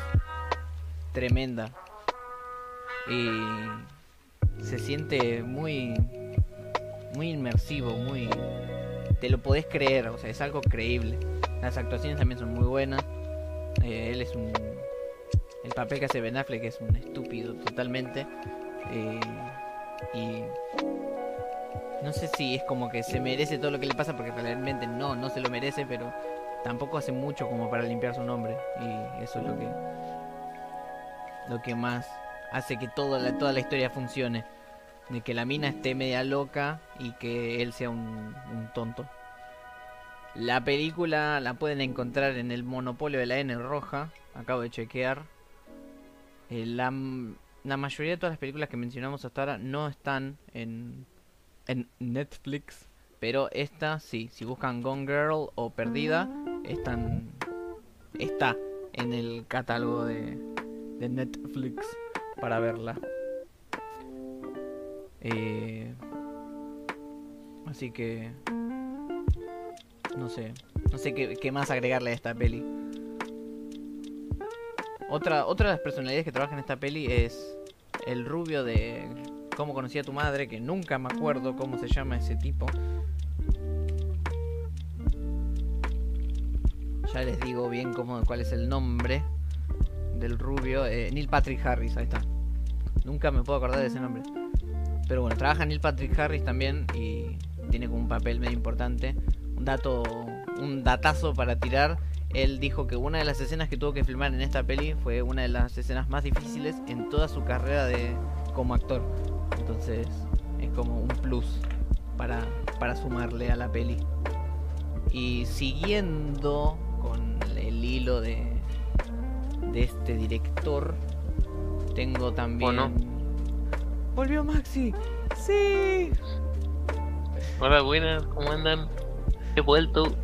tremenda y se siente muy muy inmersivo, muy te lo podés creer, o sea, es algo creíble. Las actuaciones también son muy buenas. Eh, él es un el papel que hace Ben Affleck es un estúpido totalmente. Eh, y no sé si es como que se merece todo lo que le pasa porque realmente no, no se lo merece, pero tampoco hace mucho como para limpiar su nombre y eso es lo que lo que más hace que toda la, toda la historia funcione, de que la mina esté media loca y que él sea un, un tonto. La película la pueden encontrar en el Monopolio de la N roja, acabo de chequear. Eh, la, la mayoría de todas las películas que mencionamos hasta ahora no están en, en Netflix. Pero esta sí, si buscan Gone Girl o Perdida, están, está en el catálogo de, de Netflix para verla. Eh, así que no sé, no sé qué, qué más agregarle a esta peli. Otra, otra de las personalidades que trabaja en esta peli es el rubio de Cómo conocí a tu madre, que nunca me acuerdo cómo se llama ese tipo. Ya les digo bien cómo, cuál es el nombre del rubio. eh, Neil Patrick Harris, ahí está. Nunca me puedo acordar de ese nombre. Pero bueno, trabaja Neil Patrick Harris también y tiene como un papel medio importante. Un dato, un datazo para tirar. Él dijo que una de las escenas que tuvo que filmar en esta peli fue una de las escenas más difíciles en toda su carrera de como actor. Entonces es como un plus para, para sumarle a la peli. Y siguiendo con el hilo de, de este director, tengo también... Bueno. ¡Volvió Maxi! ¡Sí! Hola, buenas, ¿cómo andan? He vuelto.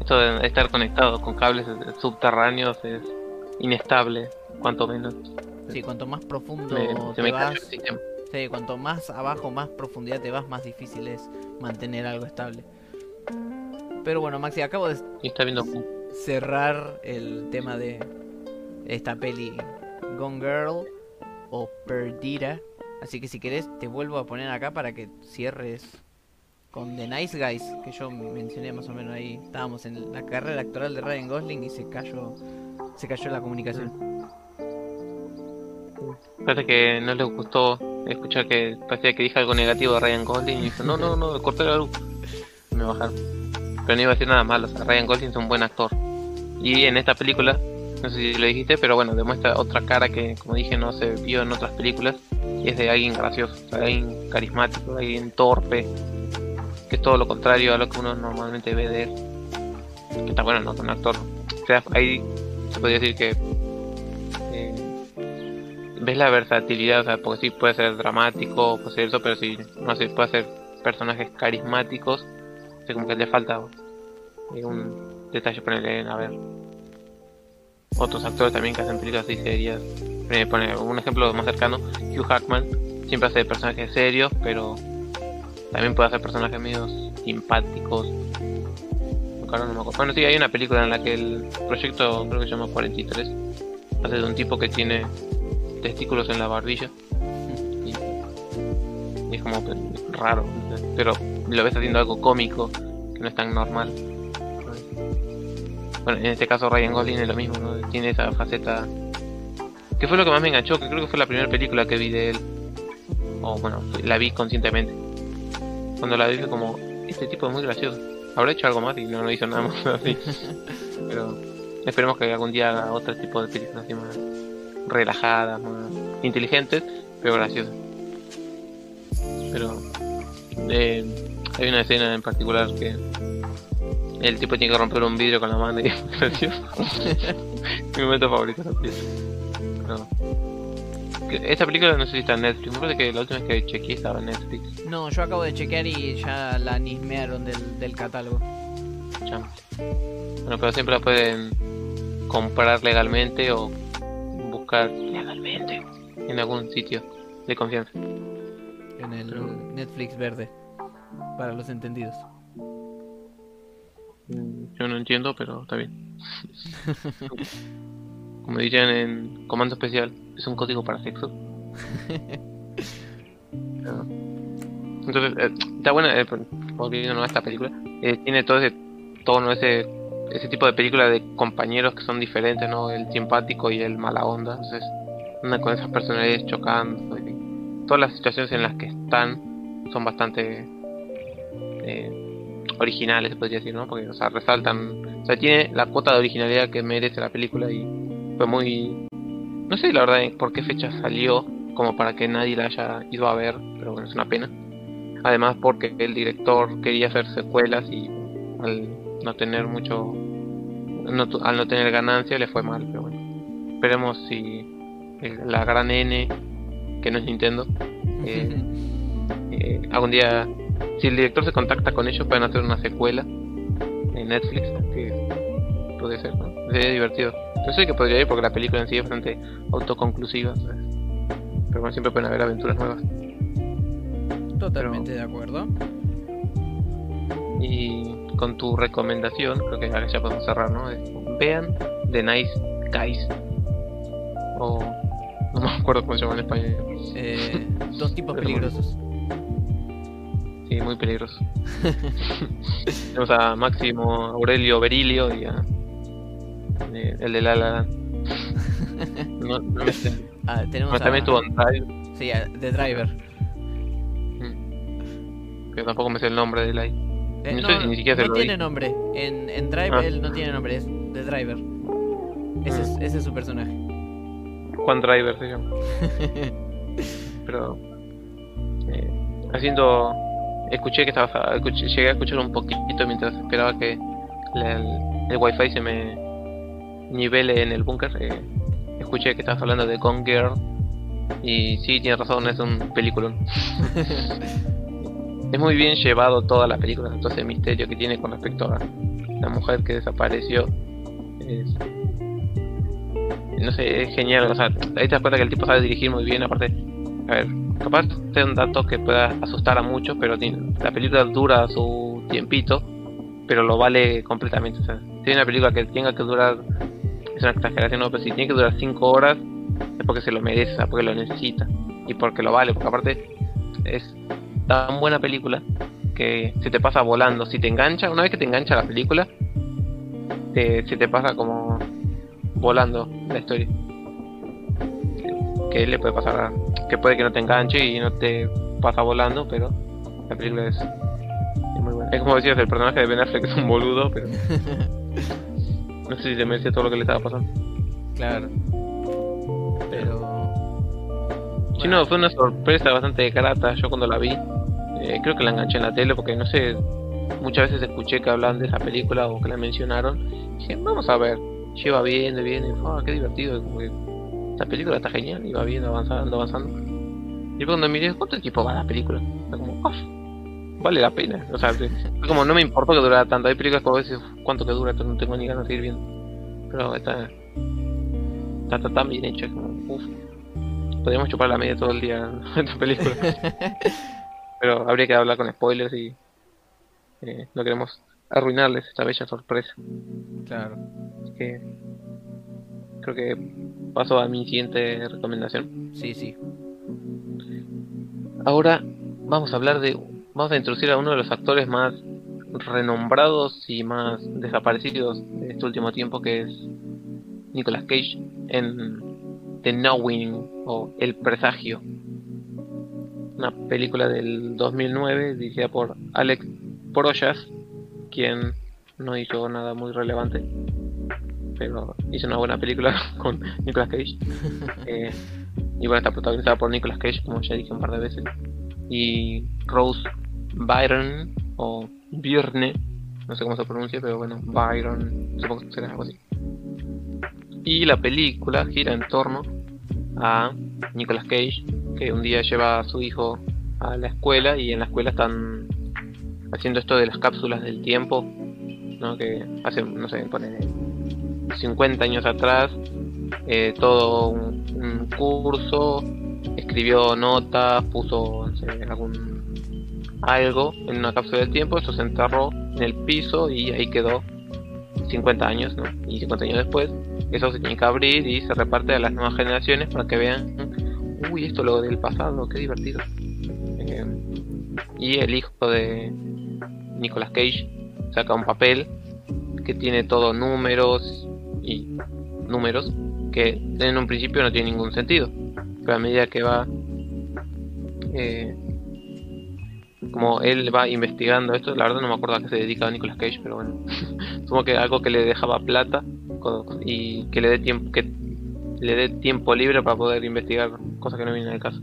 Esto de estar conectado con cables subterráneos es inestable, cuanto menos. Sí, cuanto más profundo Me- te me vas. Sí, cuanto más abajo, más profundidad te vas, más difícil es mantener algo estable. Pero bueno, Maxi, acabo de está viendo. cerrar el tema de esta peli Gone Girl o Perdida. Así que si querés te vuelvo a poner acá para que cierres con The Nice Guys, que yo mencioné más o menos ahí. Estábamos en la carrera actoral de Ryan Gosling y se cayó se cayó la comunicación. Parece que no le gustó escuchar que parecía que dije algo negativo de Ryan Gosling y dijo, no, no, no, corté la luz. Me bajaron. Pero no iba a decir nada malo, Ryan Gosling es un buen actor. Y en esta película, no sé si lo dijiste, pero bueno, demuestra otra cara que, como dije, no se vio en otras películas. Y es de alguien gracioso, o sea, alguien carismático, alguien torpe. Que es todo lo contrario a lo que uno normalmente ve de él. Que está bueno, no, un actor. O sea, ahí se podría decir que eh, ves la versatilidad, o sea, porque sí puede ser dramático, puede ser eso, pero sí, no sé, puede ser personajes carismáticos, o sea, como que le falta eh, un detalle ponerle a ver otros actores también que hacen películas así serias. Me pone un ejemplo más cercano, Hugh Hackman siempre hace personajes serios, pero también puede hacer personajes medios simpáticos. Bueno, sí, hay una película en la que el proyecto, creo que se llama 43, hace de un tipo que tiene testículos en la barbilla. Y, es como raro, pero lo ves haciendo algo cómico, que no es tan normal. Bueno, en este caso Ryan Gosling es lo mismo, ¿no? Tiene esa faceta... Que fue lo que más me enganchó, que creo que fue la primera película que vi de él. O bueno, la vi conscientemente. Cuando la vi como, este tipo es muy gracioso. Habrá hecho algo más y no, no hizo nada más así. Pero esperemos que algún día haga otro tipo de películas así más relajadas, más inteligentes, pero graciosas. Pero eh, hay una escena en particular que el tipo tiene que romper un vidrio con la mano y es gracioso. Mi momento favorito de la película. Pero, esta película no sé si está en Netflix. Me parece que la última vez que chequeé estaba en Netflix. No, yo acabo de chequear y ya la nismearon del, del catálogo. Ya. Bueno, pero siempre la pueden comprar legalmente o buscar legalmente en algún sitio de confianza. En el Netflix verde. Para los entendidos. Mm, Yo no entiendo, pero está bien. Como dirían en Comando Especial, es un código para sexo. Ah. Entonces, eh, está buena, eh, volviendo a esta película, eh, tiene todo ese tono, ese, ese tipo de película de compañeros que son diferentes, ¿no? El simpático y el mala onda. Entonces, una con esas personalidades chocando. y todas las situaciones en las que están son bastante eh, originales, se podría decir, ¿no? Porque, o sea, resaltan, o sea, tiene la cuota de originalidad que merece la película y fue muy, no sé la verdad por qué fecha salió, como para que nadie la haya ido a ver, pero bueno, es una pena. Además porque el director quería hacer secuelas y al no tener mucho, no al no tener ganancia le fue mal, pero bueno. Esperemos si el- la gran N, que no es Nintendo, eh, eh, algún día, si el director se contacta con ellos, pueden hacer una secuela en Netflix, que puede ser, ¿no? Sería divertido. Yo sé que podría ir porque la película en sí es bastante autoconclusiva, ¿sabes? pero bueno, siempre pueden haber aventuras nuevas. Totalmente de acuerdo. Y con tu recomendación, creo que ahora ya podemos cerrar, ¿no? Es, vean The Nice Guys. O no me acuerdo cómo se llama en español. Eh, dos tipos peligrosos. Sí, muy peligroso. Tenemos a Máximo Aurelio Berilio y a eh, el de La La Land. No, no me sé. Ah, tenemos Bueno, también a, estuvo en Drive, sí, a The Driver. mm, que tampoco me sé el nombre de ahí. Eh, No no, sé si ni siquiera se no lo tiene dije. nombre. En, en Drive Ah. él no tiene nombre, es The Driver. Ese, es, ese es su personaje. Juan Driver se llama. Pero eh, haciendo escuché que estaba escuché- llegué a escuchar un poquito mientras esperaba que la- el, el wifi se me nivele en el búnker eh, escuché que estabas hablando de Gone Girl y sí tienes razón es un peliculón es muy bien llevado toda la película todo ese misterio que tiene con respecto a la mujer que desapareció es, no sé, es genial, o sea, ahí te das cuenta que el tipo sabe dirigir muy bien, aparte, a ver, capaz sea un dato que pueda asustar a muchos, pero la película dura su tiempito, pero lo vale completamente. O sea, si hay una película que tenga que durar, es una exageración, no, pero si tiene que durar 5 horas, es porque se lo merece, porque lo necesita y porque lo vale, porque aparte es tan buena película que se te pasa volando. Si te engancha, una vez que te engancha la película, se te pasa como volando la historia. Que le puede pasar, que puede que no te enganche y no te pasa volando, pero la película es, muy buena. Es como decías, el personaje de Ben Affleck es un boludo, pero no sé si se merece todo lo que le estaba pasando. Claro. Pero... Sí, no, fue una sorpresa bastante grata yo cuando la vi. Eh, creo que la enganché en la tele porque no sé, muchas veces escuché que hablan de esa película o que la mencionaron. Y dije, vamos a ver. Lleva bien, bien, y oh, qué divertido. esta película está genial, y va bien, avanzando, avanzando. Y cuando miré, ¿cuánto tiempo va la película? Está como, vale la pena. O sea, como no me importó que durara tanto. Hay películas que a veces, ¿cuánto que dura? no tengo ni ganas de seguir viendo. Pero esta está, tan bien hecha, como, uff. Podríamos chupar la media todo el día en esta película. Pero habría que hablar con spoilers y eh, no queremos arruinarles esta bella sorpresa. Claro. Así que creo que paso a mi siguiente recomendación. Sí, sí. Ahora vamos a hablar de. Vamos a introducir a uno de los actores más renombrados y más desaparecidos de este último tiempo, que es Nicolas Cage en The Knowing o El Presagio. Una película del 2009 dirigida por Alex Proyas, quien no hizo nada muy relevante, pero hizo una buena película con Nicolas Cage. Eh, y bueno, está protagonizada por Nicolas Cage, como ya dije un par de veces. Y Rose Byron, o Byrne, no sé cómo se pronuncia, pero bueno, Byron, supongo que será algo así. Y la película gira en torno a Nicolas Cage, que un día lleva a su hijo a la escuela y en la escuela están haciendo esto de las cápsulas del tiempo, ¿no? que hace, no sé, pone 50 años atrás, eh, todo un, curso, escribió notas, puso algún algo en una cápsula del tiempo, eso se enterró en el piso y ahí quedó 50 años, ¿no? Y 50 años después, eso se tiene que abrir y se reparte a las nuevas generaciones para que vean, uy, esto lo del pasado, qué divertido. Eh, y el hijo de Nicolas Cage saca un papel que tiene todo números y números que en un principio no tiene ningún sentido. Pero a medida que va eh, como él va investigando esto, la verdad no me acuerdo a qué se dedica Nicolas Cage, pero bueno, supongo que algo que le dejaba plata y que le dé tiempo que le dé tiempo libre para poder investigar cosas que no vienen al caso.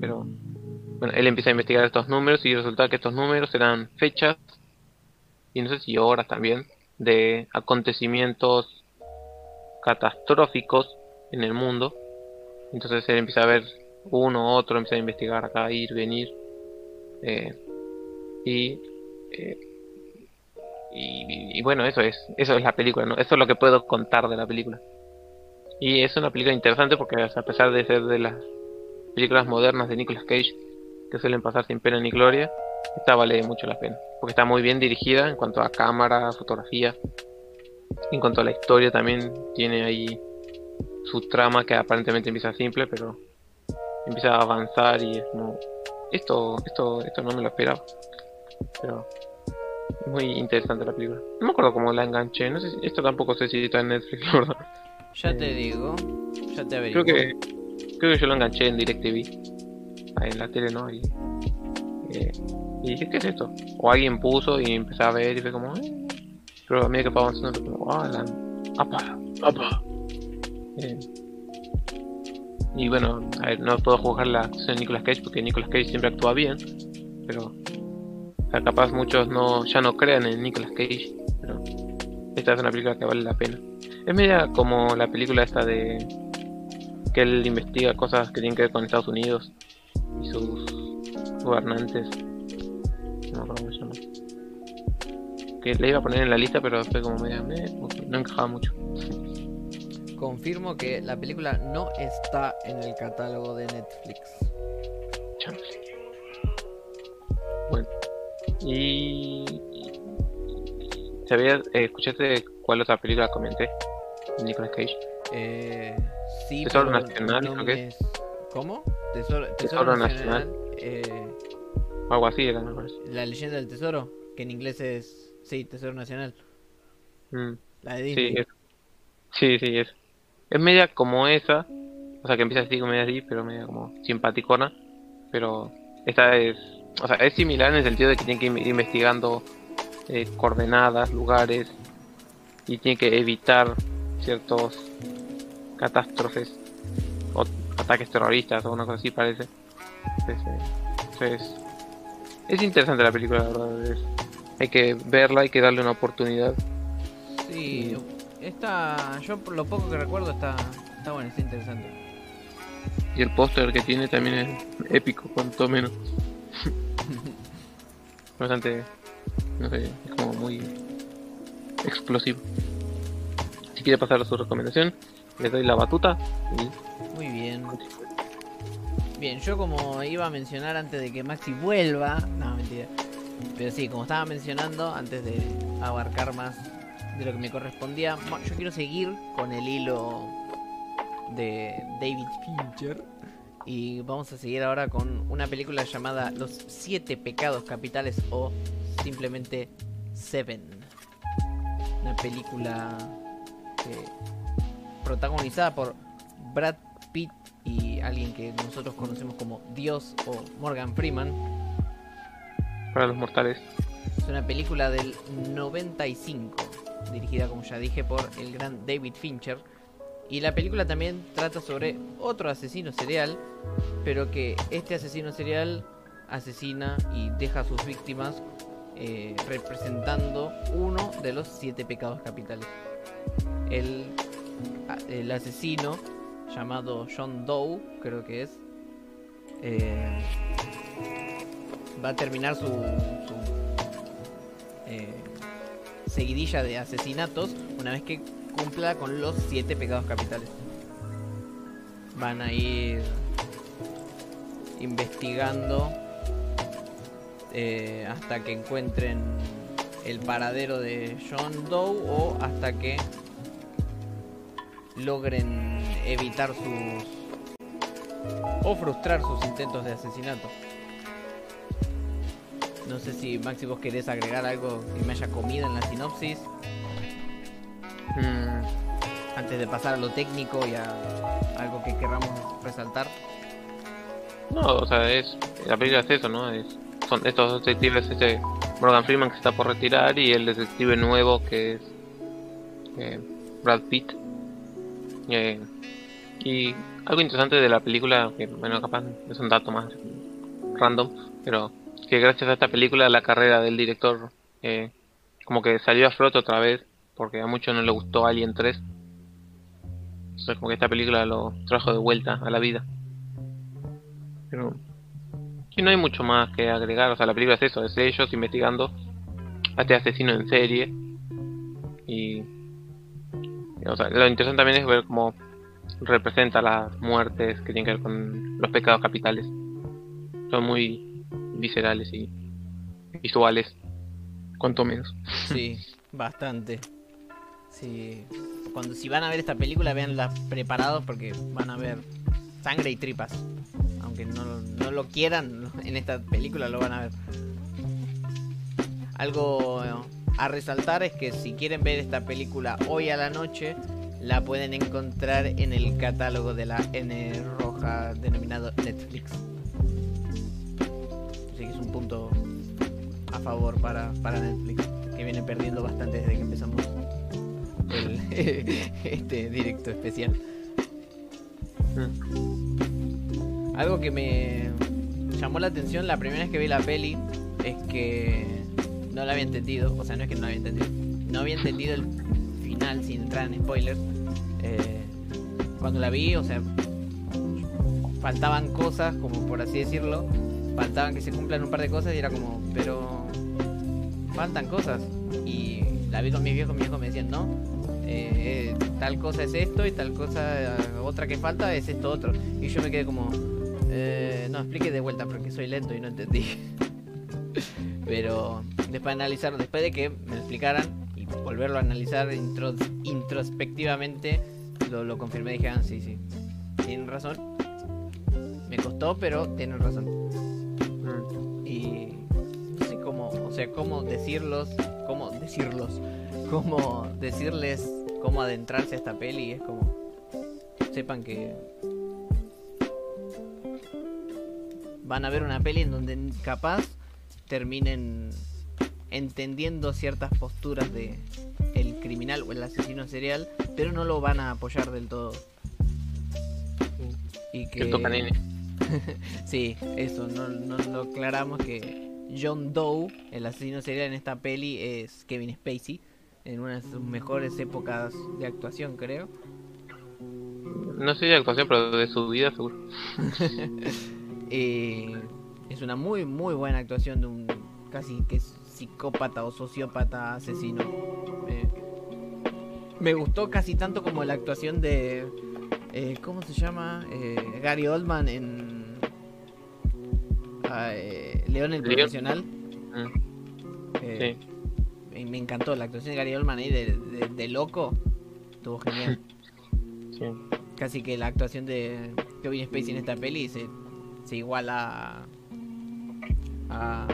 Pero bueno, él empieza a investigar estos números y resulta que estos números eran fechas y no sé si horas también de acontecimientos catastróficos en el mundo. Entonces él empieza a ver uno, otro, empieza a investigar acá, ir, venir. Eh, eh, y, y, bueno, eso es, eso es la película. Eso es lo que puedo contar de la película. Y es una película interesante porque a pesar de ser de las películas modernas de Nicolas Cage, que suelen pasar sin pena ni gloria, esta vale mucho la pena. Porque está muy bien dirigida en cuanto a cámara, fotografía. En cuanto a la historia también tiene ahí su trama que aparentemente empieza simple, pero empieza a avanzar y es como... Esto, esto, esto no me lo esperaba. Pero muy interesante la película. No me acuerdo cómo la enganché. No sé si, esto tampoco sé si está en Netflix, verdad. Ya te eh, digo. Ya te averiguo. Creo que, creo que yo lo enganché en DirecTV. Ahí en la tele, ¿no? Y eh, y dije, ¿qué es esto? O alguien puso y empecé a ver y fue como, eh. Pero a medida que fue avanzando, fue como, ah, la... apa, apa. Eh, y bueno, a ver, no puedo juzgar la actuación de Nicolas Cage porque Nicolas Cage siempre actúa bien, pero o sea, capaz muchos no ya no crean en Nicolas Cage, pero esta es una película que vale la pena. Es media como la película esta de que él investiga cosas que tienen que ver con Estados Unidos y sus gobernantes. No me acuerdo cómo Que le iba a poner en la lista, pero fue como medio. no encajaba mucho. Confirmo que la película no está en el catálogo de Netflix. Bueno, y. ¿Sabías, eh, escuchaste cuál otra película comenté? Nicolas Cage. Eh, sí, Tesoro Nacional, no es- ¿Cómo? Tesoro, Tesoro, Tesoro Nacional. Nacional. eh, algo así era, parece. la leyenda del tesoro, que en inglés es. Sí, Tesoro Nacional. Mm, La de sí, Disney. es. Sí, sí, es. Es media como esa. O sea, que empieza así, media así, pero media como simpaticona. Pero esta es. O sea, es similar en el sentido de que tiene que ir investigando eh, coordenadas, lugares. Y tiene que evitar ciertos catástrofes o ataques terroristas o una cosa así parece. Entonces, entonces, es interesante la película, la verdad. hay que verla, hay que darle una oportunidad. Sí, está. Yo por lo poco que recuerdo está. Está bueno, está interesante. Y el póster que tiene también es épico, cuanto menos. Bastante, no sé, es como muy explosivo. Si quiere pasar a su recomendación, le doy la batuta y Muy bien. Bien, yo como iba a mencionar antes de que Maxi vuelva. No, mentira. Pero sí, como estaba mencionando, antes de abarcar más de lo que me correspondía, yo quiero seguir con el hilo de David Fincher. Y vamos a seguir ahora con una película llamada Los Siete Pecados Capitales o simplemente Seven. Una película eh, protagonizada por Brad Pitt y alguien que nosotros conocemos como Dios o Morgan Freeman. para los mortales. Es una película del 95, dirigida como ya dije por el gran David Fincher. Y la película también trata sobre otro asesino serial, pero que este asesino serial asesina y deja a sus víctimas eh, representando uno de los siete pecados capitales. El, el asesino llamado John Doe, creo que es, eh, va a terminar su, seguidilla de asesinatos una vez que cumpla con los siete pecados capitales. Van a ir investigando eh, hasta que encuentren el paradero de John Doe o hasta que logren evitar sus o frustrar sus intentos de asesinato. No sé si Maxi vos querés agregar algo que me haya comido en la sinopsis Mm, antes de pasar a lo técnico y a algo que querramos resaltar. no, o sea, es la película es eso, ¿no? Es, son estos dos detectives, este Morgan Freeman que está por retirar y el detective nuevo que es eh, Brad Pitt. Eh, y algo interesante de la película, que bueno, capaz es un dato más random, pero que gracias a esta película la carrera del director eh, como que salió a flote otra vez, porque a muchos no le gustó Alien 3. Entonces como que esta película lo trajo de vuelta a la vida. Pero y no hay mucho más que agregar, o sea, la película es eso, es ellos investigando a este asesino en serie. Y o sea, lo interesante también es ver cómo representa las muertes que tienen que ver con los pecados capitales. Son muy viscerales y visuales, cuanto menos. Sí, bastante. Sí. Cuando si van a ver esta película, veanla preparados porque van a ver sangre y tripas. Aunque no, no lo quieran, en esta película lo van a ver. Algo a resaltar es que si quieren ver esta película hoy a la noche, la pueden encontrar en el catálogo de la N roja denominado Netflix. Un punto a favor para, para Netflix, que viene perdiendo bastante desde que empezamos el, este directo especial. Algo que me llamó la atención la primera vez que vi la peli es que no la había entendido, o sea, no es que no la había entendido, no había entendido el final sin entrar en spoilers. Eh, cuando la vi, o sea, faltaban cosas, como por así decirlo, faltaban que se cumplan un par de cosas y era como, pero faltan cosas. Y la vi con mis viejos, mis viejos me decían, no, eh, eh, tal cosa es esto y tal cosa, eh, otra que falta es esto otro. Y yo me quedé como, Eh, no, explique de vuelta porque soy lento y no entendí. Pero después de analizar, después de que me explicaran y volverlo a analizar intros- introspectivamente, lo, lo confirmé y dije, ah, sí, sí, tienen razón. Me costó, pero tienen razón. Sé cómo, o sea, cómo decirlos, cómo decirlos, cómo decirles cómo adentrarse a esta peli. Es como, sepan que van a ver una peli en donde capaz terminen entendiendo ciertas posturas de el criminal o el asesino serial, pero no lo van a apoyar del todo. Y que. Sí, eso, no, no lo aclaramos que John Doe, el asesino serial en esta peli, es Kevin Spacey, en una de sus mejores épocas de actuación, creo. No sé de actuación, pero de su vida seguro. Eh, es una muy, muy buena actuación de un casi que es psicópata o sociópata asesino. Eh, me gustó casi tanto como la actuación de. eh, ¿Cómo se llama? Eh, Gary Oldman en. Ah, eh, León el León. Profesional. Mm, Eh, Sí. me, encantó la actuación de Gary Oldman ahí de, de- de loco. Estuvo genial. Sí. Casi que la actuación de Kevin Spacey en esta peli se, se iguala a,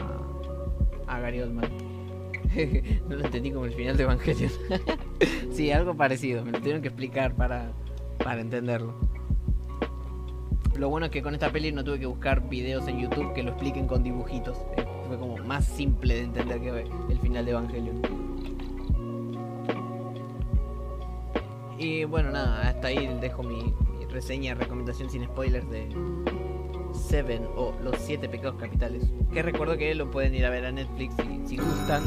a Gary Oldman. no lo entendí como el final de Evangelion. sí, algo parecido. Me lo tuvieron que explicar para, para entenderlo. Lo bueno es que con esta peli no tuve que buscar videos en YouTube que lo expliquen con dibujitos. Eh, Fue como más simple de entender que el final de Evangelion. Y bueno, nada, hasta ahí dejo mi, mi reseña, recomendación sin spoilers de Seven o Los Siete Pecados Capitales. Que recuerdo que lo pueden ir a ver a Netflix si, si gustan.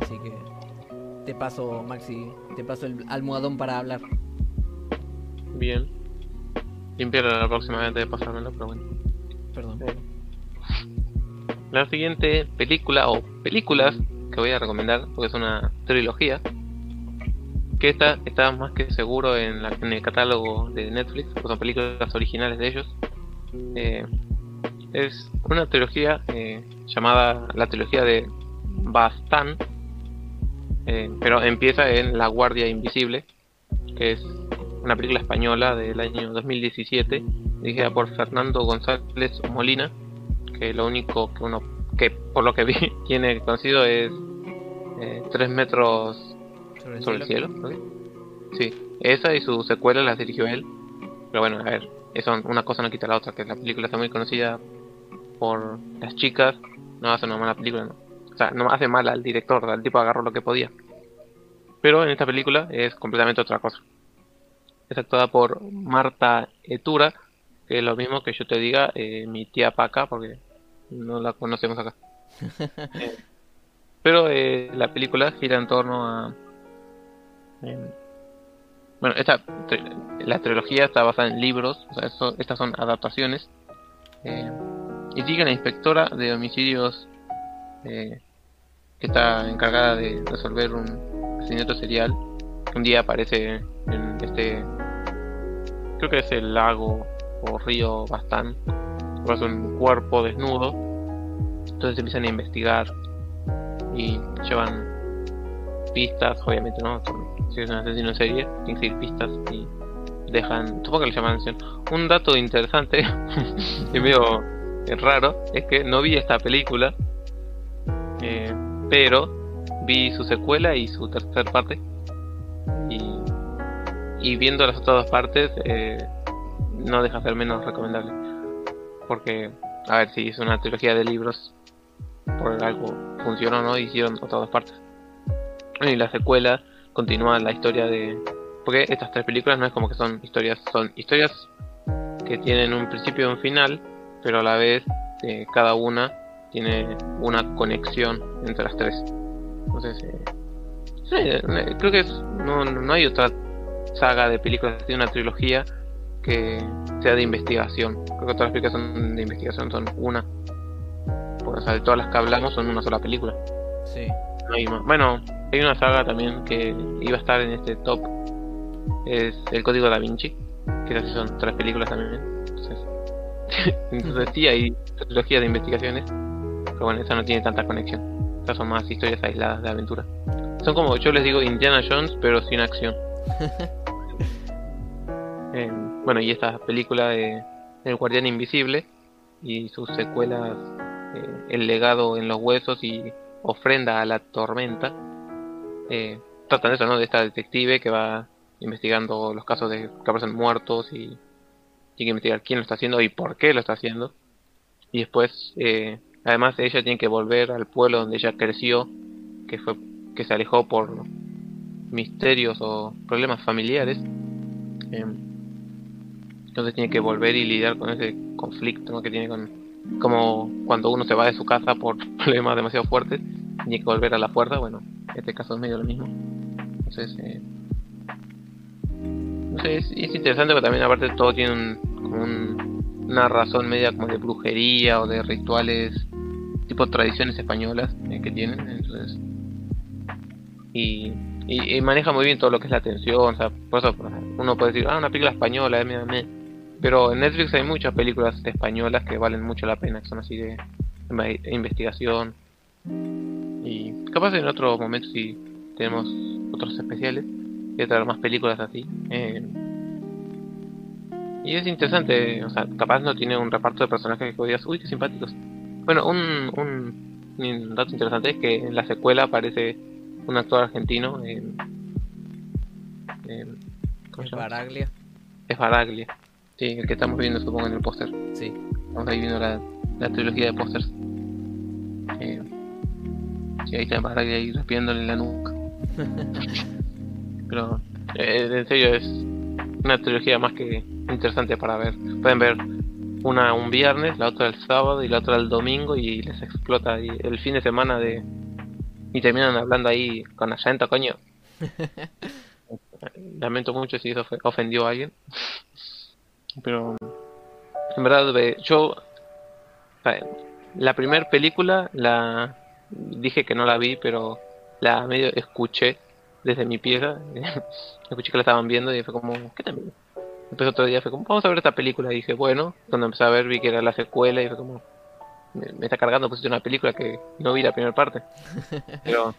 Así que te paso, Maxi, te paso el almohadón para hablar. Bien. Limpiarlo la próxima vez de pasármelo, pero bueno. Perdón. La siguiente película o películas que voy a recomendar, porque es una trilogía, que esta está más que seguro en, la- en el catálogo de Netflix, son películas originales de ellos. Eh, es una trilogía eh, llamada la trilogía de Bastan, eh, pero empieza en La Guardia Invisible, que es una película española del año 2017, dirigida por Fernando González Molina, que lo único que uno, que por lo que vi, tiene conocido es 3 metros Sobre sobre el cielo. ¿no? Sí, esa y su secuela las dirigió él. Pero bueno, a ver, eso una cosa no quita la otra, que la película está muy conocida por las chicas, no hace una mala película, no. O sea, no hace mal al director, al tipo agarró lo que podía. Pero en esta película es completamente otra cosa. Es actuada por Marta Etura, que es lo mismo que yo te diga eh, mi tía Paca, porque no la conocemos acá. Eh, pero eh, la película gira en torno a... em, bueno, esta, la trilogía está basada en libros, o sea, eso- estas son adaptaciones. eh, y sigue la inspectora de homicidios eh, que está encargada de resolver un asesinato serial. Un día aparece en este, creo que es el lago o río Bastán, es un cuerpo desnudo. Entonces empiezan a investigar y llevan pistas, obviamente, ¿no? Si es un asesino en serie, tienen que seguir pistas y dejan, supongo que le llaman atención. Un dato interesante y medio raro es que no vi esta película, eh, pero vi su secuela y su tercer parte. Y, y viendo las otras dos partes, eh, no deja de ser menos recomendable. Porque, a ver, si es una trilogía de libros, por algo funcionó no, hicieron otras dos partes. Y la secuela continúa la historia de. Porque estas tres películas no es como que son historias, son historias que tienen un principio y un final, pero a la vez eh, cada una tiene una conexión entre las tres. Entonces, eh, eh, creo que es, no, no hay otra saga de películas, tiene una trilogía que sea de investigación. Creo que todas las películas son de investigación, son una. Porque, o sea, de todas las que hablamos son una sola película. Sí. No hay más. Bueno, hay una saga también que iba a estar en este top. Es el Código Da Vinci. que así son tres películas también. Entonces, entonces sí hay trilogías de investigaciones, pero bueno, esa no tiene tanta conexión. Estas son más historias aisladas de aventura. Son como, yo les digo, Indiana Jones, pero sin acción. Bueno, y esta película de El Guardián Invisible y sus secuelas eh, El legado en los huesos y Ofrenda a la tormenta eh, tratan eso, ¿no? De esta detective que va investigando los casos de que aparecen muertos y tiene que investigar quién lo está haciendo y por qué lo está haciendo. Y después, eh, además, ella tiene que volver al pueblo donde ella creció, que fue que se alejó por misterios o problemas familiares. Eh, entonces tiene que volver y lidiar con ese conflicto ¿no? que tiene con como cuando uno se va de su casa por problemas demasiado fuertes tiene que volver a la fuerza bueno en este caso es medio lo mismo entonces eh, no sé es, es interesante pero también aparte todo tiene un, como un- una razón media como de brujería o de rituales tipo tradiciones españolas eh, que tienen entonces y, y, maneja muy bien todo lo que es la tensión o sea por eso uno puede decir ah una película española eh, mira, me- pero en Netflix hay muchas películas españolas que valen mucho la pena, que son así de inve- investigación. Y capaz en otro momento si tenemos otros especiales, voy a traer más películas así. Eh, y es interesante, o sea, capaz no tiene un reparto de personajes que digas, uy, qué simpáticos. Bueno, un, un, un dato interesante es que en la secuela aparece un actor argentino. eh, eh, ¿cómo se llama? Baraglia. Es Baraglia. Sí, el que estamos viendo supongo en el póster. Sí. Estamos ahí viendo la, la trilogía de pósters. Eh, sí, ahí está Baraglia ahí respirándole en la nuca. Pero eh, en serio es una trilogía más que interesante para ver. Pueden ver una un viernes, la otra el sábado y la otra el domingo y les explota ahí el fin de semana de y terminan hablando ahí con acento, coño. Lamento mucho si eso ofendió a alguien. Pero en verdad ve- yo eh, la primera película la dije que no la vi, pero la medio escuché desde mi pieza. escuché que la estaban viendo y fue como, ¿qué también? Después otro día fue como, vamos a ver esta película. Y dije, bueno, cuando empecé a ver vi que era la secuela y fue como, me, me está cargando, pues es una película que no vi la primera parte. Pero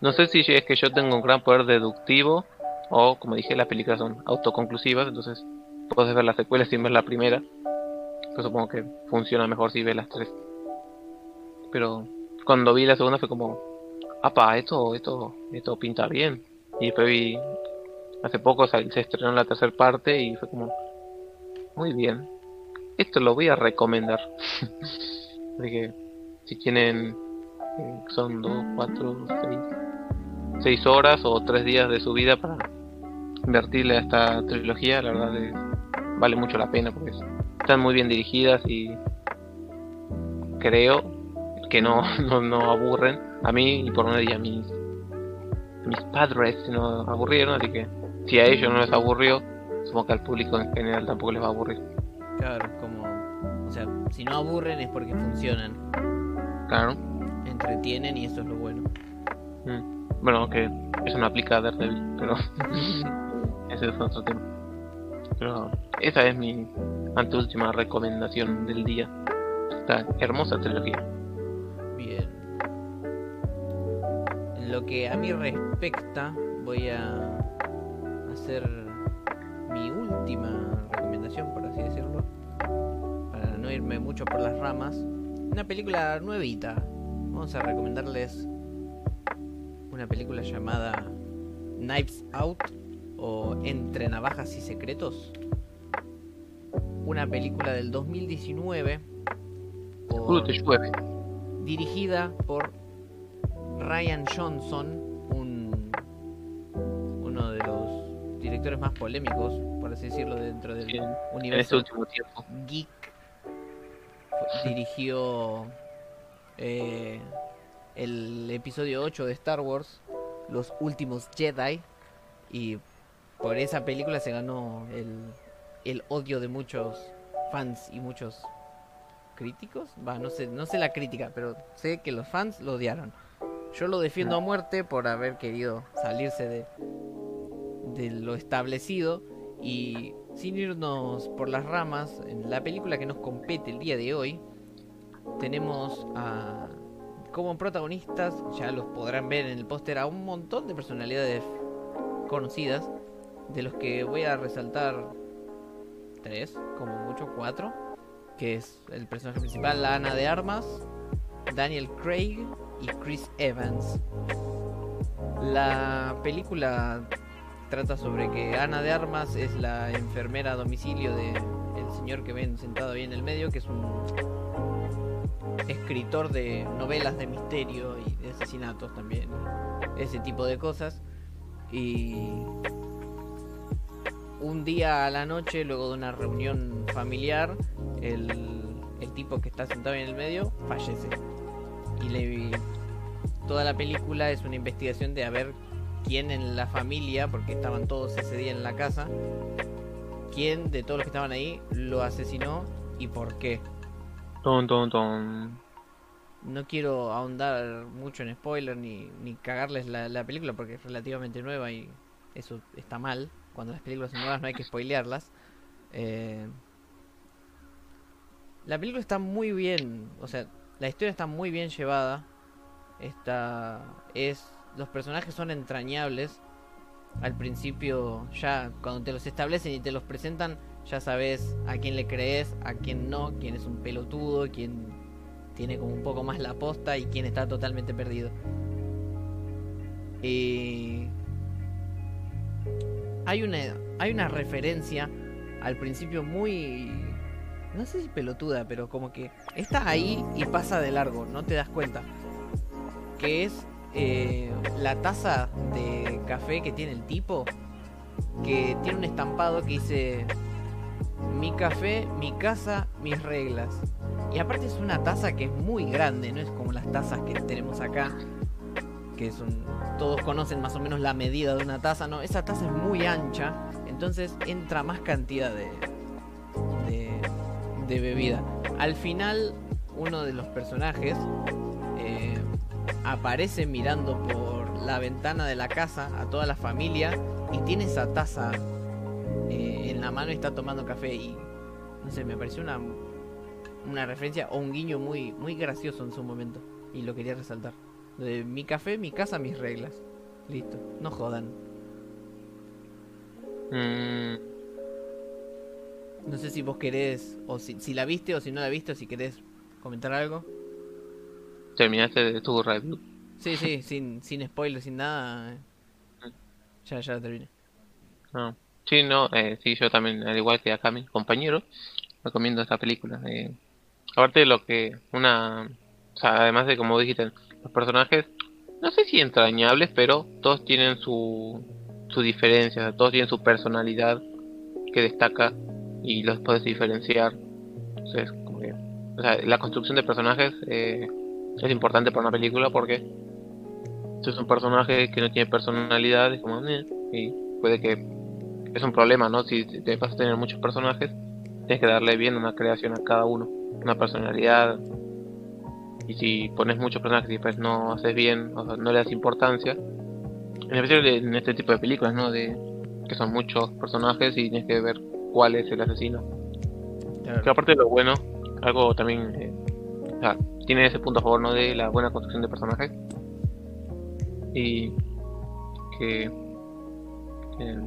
no sé si es que yo tengo un gran poder deductivo o, como dije, las películas son autoconclusivas, entonces puedes ver la secuela sin ver la primera. Pero supongo que funciona mejor si ves las tres. Pero cuando vi la segunda fue como, apa, esto, esto, esto pinta bien. Y después vi, hace poco sal- se estrenó la tercera parte y fue como, muy bien. Esto lo voy a recomendar. Así que, si tienen, eh, son dos, cuatro, seis, seis horas o tres días de su vida para invertirle a esta trilogía, la verdad es, vale mucho la pena porque es- están muy bien dirigidas y creo que no, no, no aburren a mí y por una y a mis, mis padres no aburrieron, así que si a ellos no les aburrió, supongo que al público en general tampoco les va a aburrir. Claro, como. O sea, si no aburren es porque funcionan. Claro. Entretienen y eso es lo bueno. Mm. Bueno, que eso no aplica a Daredevil, pero ese es otro tema. Pero esa es mi anteúltima recomendación del día. Esta hermosa trilogía. Bien. En lo que a mí respecta, voy a hacer mi última recomendación, por así decirlo. Para no irme mucho por las ramas. Una película nuevita. Vamos a recomendarles una película llamada Knives Out o Entre Navajas y Secretos. Una película del 2019. por- Seguro te llueve. dirigida por Ryan Johnson, un, uno de los directores más polémicos, por así decirlo, dentro del Sí, este universo último tiempo. geek. Dirigió eh, el episodio 8 de Star Wars, Los Últimos Jedi, y por esa película se ganó el, el odio de muchos fans y muchos críticos. Va, no sé, no sé la crítica, pero sé que los fans lo odiaron. Yo lo defiendo a muerte por haber querido salirse de, de lo establecido y sin irnos por las ramas, en la película que nos compete el día de hoy, tenemos a, como protagonistas, ya los podrán ver en el póster, a un montón de personalidades conocidas, de los que voy a resaltar tres, como mucho cuatro, que es el personaje principal, la Ana de Armas, Daniel Craig y Chris Evans. La película trata sobre que Ana de Armas es la enfermera a domicilio de señor que ven sentado ahí en el medio, que es un escritor de novelas de misterio y de asesinatos también, ese tipo de cosas. Y un día a la noche, luego de una reunión familiar, el, el tipo que está sentado ahí en el medio fallece. Y le, toda la película es una investigación de a ver quién en la familia, porque estaban todos ese día en la casa, quién de todos los que estaban ahí lo asesinó y por qué. Ton, ton, ton. No quiero ahondar mucho en spoiler ni, ni cagarles la, la película porque es relativamente nueva y eso está mal. Cuando las películas son nuevas no hay que spoilearlas. Eh, la película está muy bien, o sea, la historia está muy bien llevada. Está es los personajes son entrañables. Al principio ya cuando te los establecen y te los presentan, ya sabes a quién le crees, a quién no, quién es un pelotudo, quién tiene como un poco más la posta y quién está totalmente perdido. Y hay una hay una referencia al principio muy no sé si pelotuda, pero como que está ahí y pasa de largo, no te das cuenta. Que es eh, la taza de café que tiene el tipo, que tiene un estampado que dice mi café, mi casa, mis reglas. Y aparte es una taza que es muy grande, no es como las tazas que tenemos acá, que son todos conocen más o menos la medida de una taza, no, esa taza es muy ancha, entonces entra más cantidad de de, de bebida. Al final uno de los personajes eh, aparece mirando por la ventana de la casa a toda la familia y tiene esa taza eh, en la mano y está tomando café y no sé, me pareció una una referencia o un guiño muy muy gracioso en su momento y lo quería resaltar. De mi café, mi casa, mis reglas. Listo, no jodan. Mm, No sé si vos querés o si, si la viste o si no la viste o si querés comentar algo. terminaste de tu review. Sí, sí, sin sin spoiler, sin nada. eh. Ya ya terminé. No. Sí, no, eh, sí, yo también, al igual que acá mi compañero, recomiendo esta película. Eh, aparte de lo que una, o sea, además de como dijiste, los personajes, no sé si entrañables, pero todos tienen su, su diferencia, todos tienen su personalidad que destaca y los puedes diferenciar. Entonces, como que, o sea, la construcción de personajes eh, es importante para una película porque si es un personaje que no tiene personalidad, es como, "Eh", y puede que es un problema, ¿no? Si te vas a tener muchos personajes, tienes que darle bien una creación a cada uno, una personalidad. Y si pones muchos personajes y después no haces bien, o sea, no le das importancia, en especial en este tipo de películas, ¿no? De que son muchos personajes y tienes que ver cuál es el asesino. Claro. Que aparte de lo bueno, algo también, eh, o sea, tiene ese punto a favor, ¿no? De la buena construcción de personajes. Y que... que-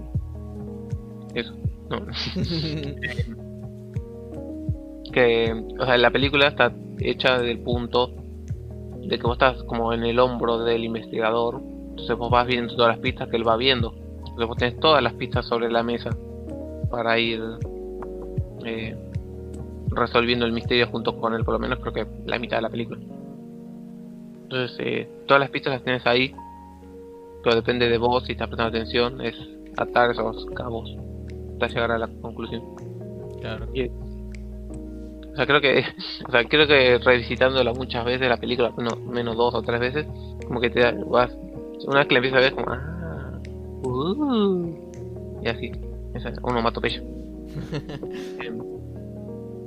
eso, no. que, o sea, la película está hecha del punto de que vos estás como en el hombro del investigador, entonces vos vas viendo todas las pistas que él va viendo, entonces vos tenés todas las pistas sobre la mesa para ir eh, resolviendo el misterio junto con él, por lo menos creo que la mitad de la película. Entonces, eh, todas las pistas las tienes ahí, pero depende de vos si estás prestando atención, es atar esos cabos hasta llegar a la conclusión. Claro. Y- o sea, creo que, o sea, creo que revisitándola muchas veces la película, no, menos dos o tres veces, como que te da- vas, una vez que la empiezas a ver, como, ah, uh, y así, es onomatopeya. Em,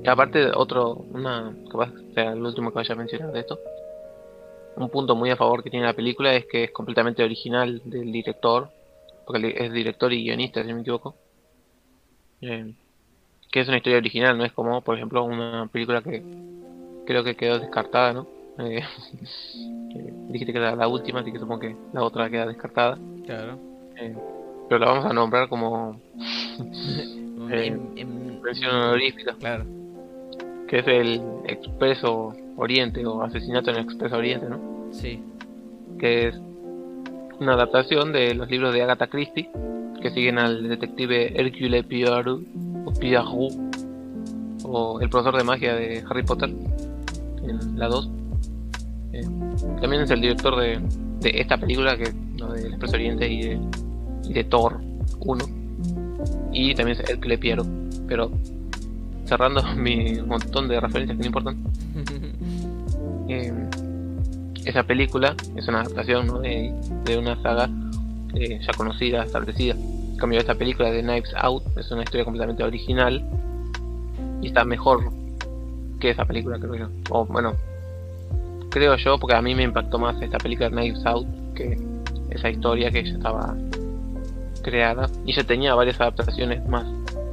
y aparte, otro, una, capaz sea el último que vaya a mencionar de esto, un punto muy a favor que tiene la película es que es completamente original del director, porque es director y guionista, si no me equivoco. eh, que es una historia original, no es como, por ejemplo, una película que creo que quedó descartada, ¿no? Eh, dijiste que era la última, así que supongo que la otra queda descartada. Claro. Eh, pero la vamos a nombrar como eh, En- en- mención honorífica, claro. que es el Expreso Oriente o Asesinato en el Expreso Oriente, ¿no? Sí. Que es una adaptación de los libros de Agatha Christie que siguen al detective Hercule Poirot o o el profesor de magia de Harry Potter en la 2. Eh, también es el director de, de esta película, que no del Expreso Oriente y de, y de Thor 1. Y también es Hercule Poirot. Pero cerrando mi montón de referencias que no importan, eh, esa película es una adaptación ¿no? de, de una saga eh, ya conocida, establecida. Cambio, esta película de Knives Out es una historia completamente original y está mejor que esa película, creo yo. O bueno, creo yo, porque a mí me impactó más esta película de Knives Out que esa historia que ya estaba creada y ya tenía varias adaptaciones más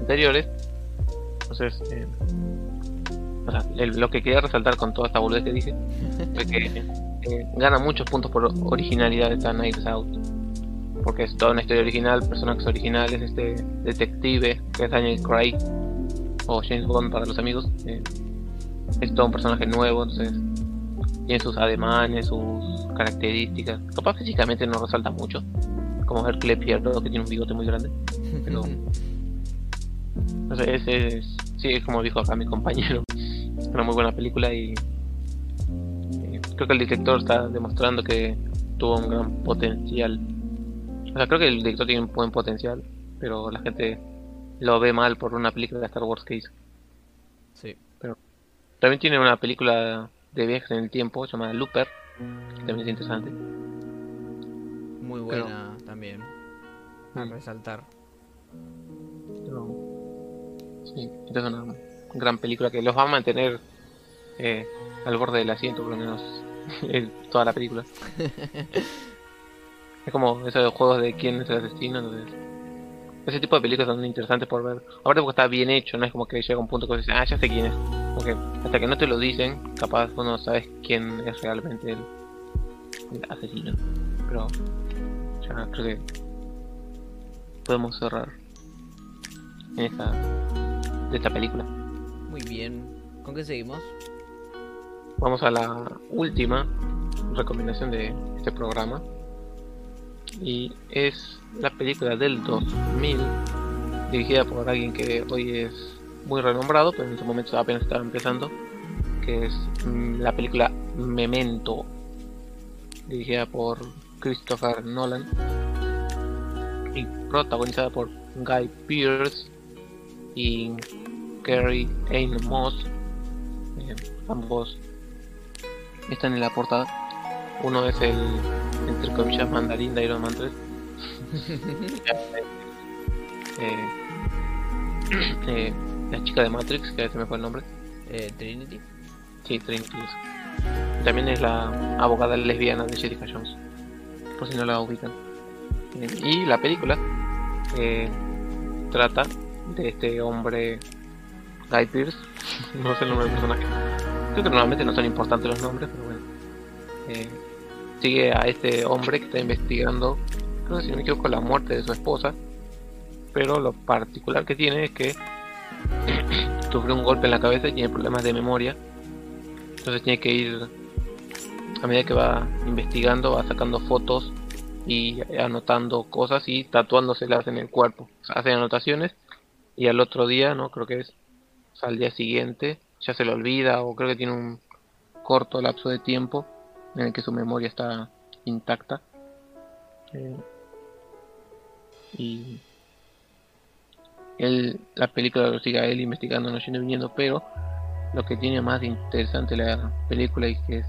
anteriores. Entonces, eh, o sea, el- lo que quería resaltar con toda esta boludez que dije es que eh, gana muchos puntos por originalidad esta Knives Out. Porque es toda una historia original, personajes originales, este detective que es Daniel Craig o James Bond para los amigos. eh, es todo un personaje nuevo, entonces tiene sus ademanes, sus características. Capaz físicamente no resalta mucho, como Hercule Poirot que tiene un bigote muy grande. Pero sé, ese es, sí, es como dijo acá mi compañero, una muy buena película y eh, creo que el director está demostrando que tuvo un gran potencial. O sea, creo que el director tiene un buen potencial, pero la gente lo ve mal por una película de Star Wars que hizo. Sí. También tiene una película de viajes en el tiempo llamada Looper, que también es interesante. Muy Pero- buena también. A Mm. resaltar. Pero, sí, esta es una gran película que los va a mantener eh, al borde del asiento, por lo menos en toda la película. es como esos juegos de quién es el asesino, entonces. Ese tipo de películas son interesantes por ver. Aparte porque está bien hecho, no es como que llega un punto que dices, ah, ya sé quién es. Porque hasta que no te lo dicen, capaz vos no sabes quién es realmente el, el asesino. Pero ya creo que podemos cerrar en esta de esta película. Muy bien. ¿Con qué seguimos? Vamos a la última recomendación de este programa. Y es la película del 2000, dirigida por alguien que hoy es muy renombrado, pero en ese momento apenas estaba empezando, que es mm, la película Memento, dirigida por Christopher Nolan y protagonizada por Guy Pearce y Carrie Ann Moss. Ambos están en la portada. Uno es el, entre comillas, mandarín de Iron Man 3. Eh, eh, la chica de Matrix, que se me fue el nombre. Eh, Trinity. Sí, Trinity. También es la abogada lesbiana de Jessica Jones. Por si no la ubican. Y la película eh, trata de este hombre Guy Pearce. no sé el nombre del personaje. Creo que normalmente no son importantes los nombres, pero bueno. Eh, sigue a este hombre que está investigando, creo que si me equivoco, la muerte de su esposa. Pero lo particular que tiene es que sufrió un golpe en la cabeza y tiene problemas de memoria. Entonces tiene que ir, a medida que va investigando, va sacando fotos y anotando cosas y tatuándoselas en el cuerpo. Hace anotaciones y al otro día, no creo que es al día siguiente, ya se le olvida o creo que tiene un corto lapso de tiempo en el que su memoria está intacta. Eh, y él, la película lo sigue a él investigando, no yendo viniendo, pero lo que tiene más interesante la película y que es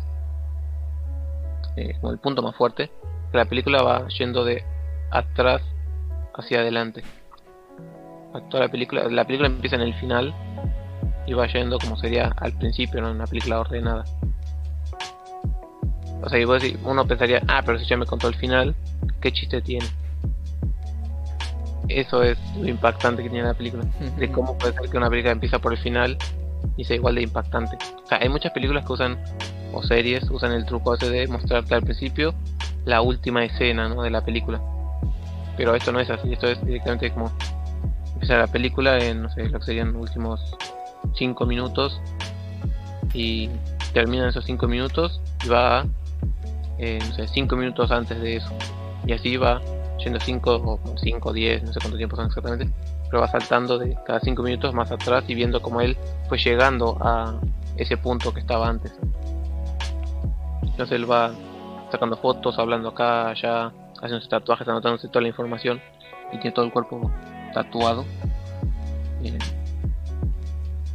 eh, como el punto más fuerte, que la película va yendo de atrás hacia adelante. Toda la película, la película empieza en el final y va yendo como sería al principio, ¿no? En una película ordenada. O sea, decís- uno pensaría, ah, pero si ya me contó el final, ¿qué chiste tiene? eso es lo impactante que tiene la película. De cómo puede ser que una película empieza por el final y sea igual de impactante. O sea, hay muchas películas que usan, o series, usan el truco ese de mostrarte al principio la última escena ¿no? de la película. Pero esto no es así, esto es directamente como empieza la película en, no sé, lo que serían los últimos 5 minutos y termina esos 5 minutos y va, eh, no sé, 5 minutos antes de eso. Y así va yendo 5 o 5 10, no sé cuánto tiempo son exactamente, pero va saltando de cada 5 minutos más atrás y viendo como él fue llegando a ese punto que estaba antes. Entonces él va sacando fotos, hablando acá, allá, haciendo tatuajes, anotándose toda la información y tiene todo el cuerpo tatuado. Y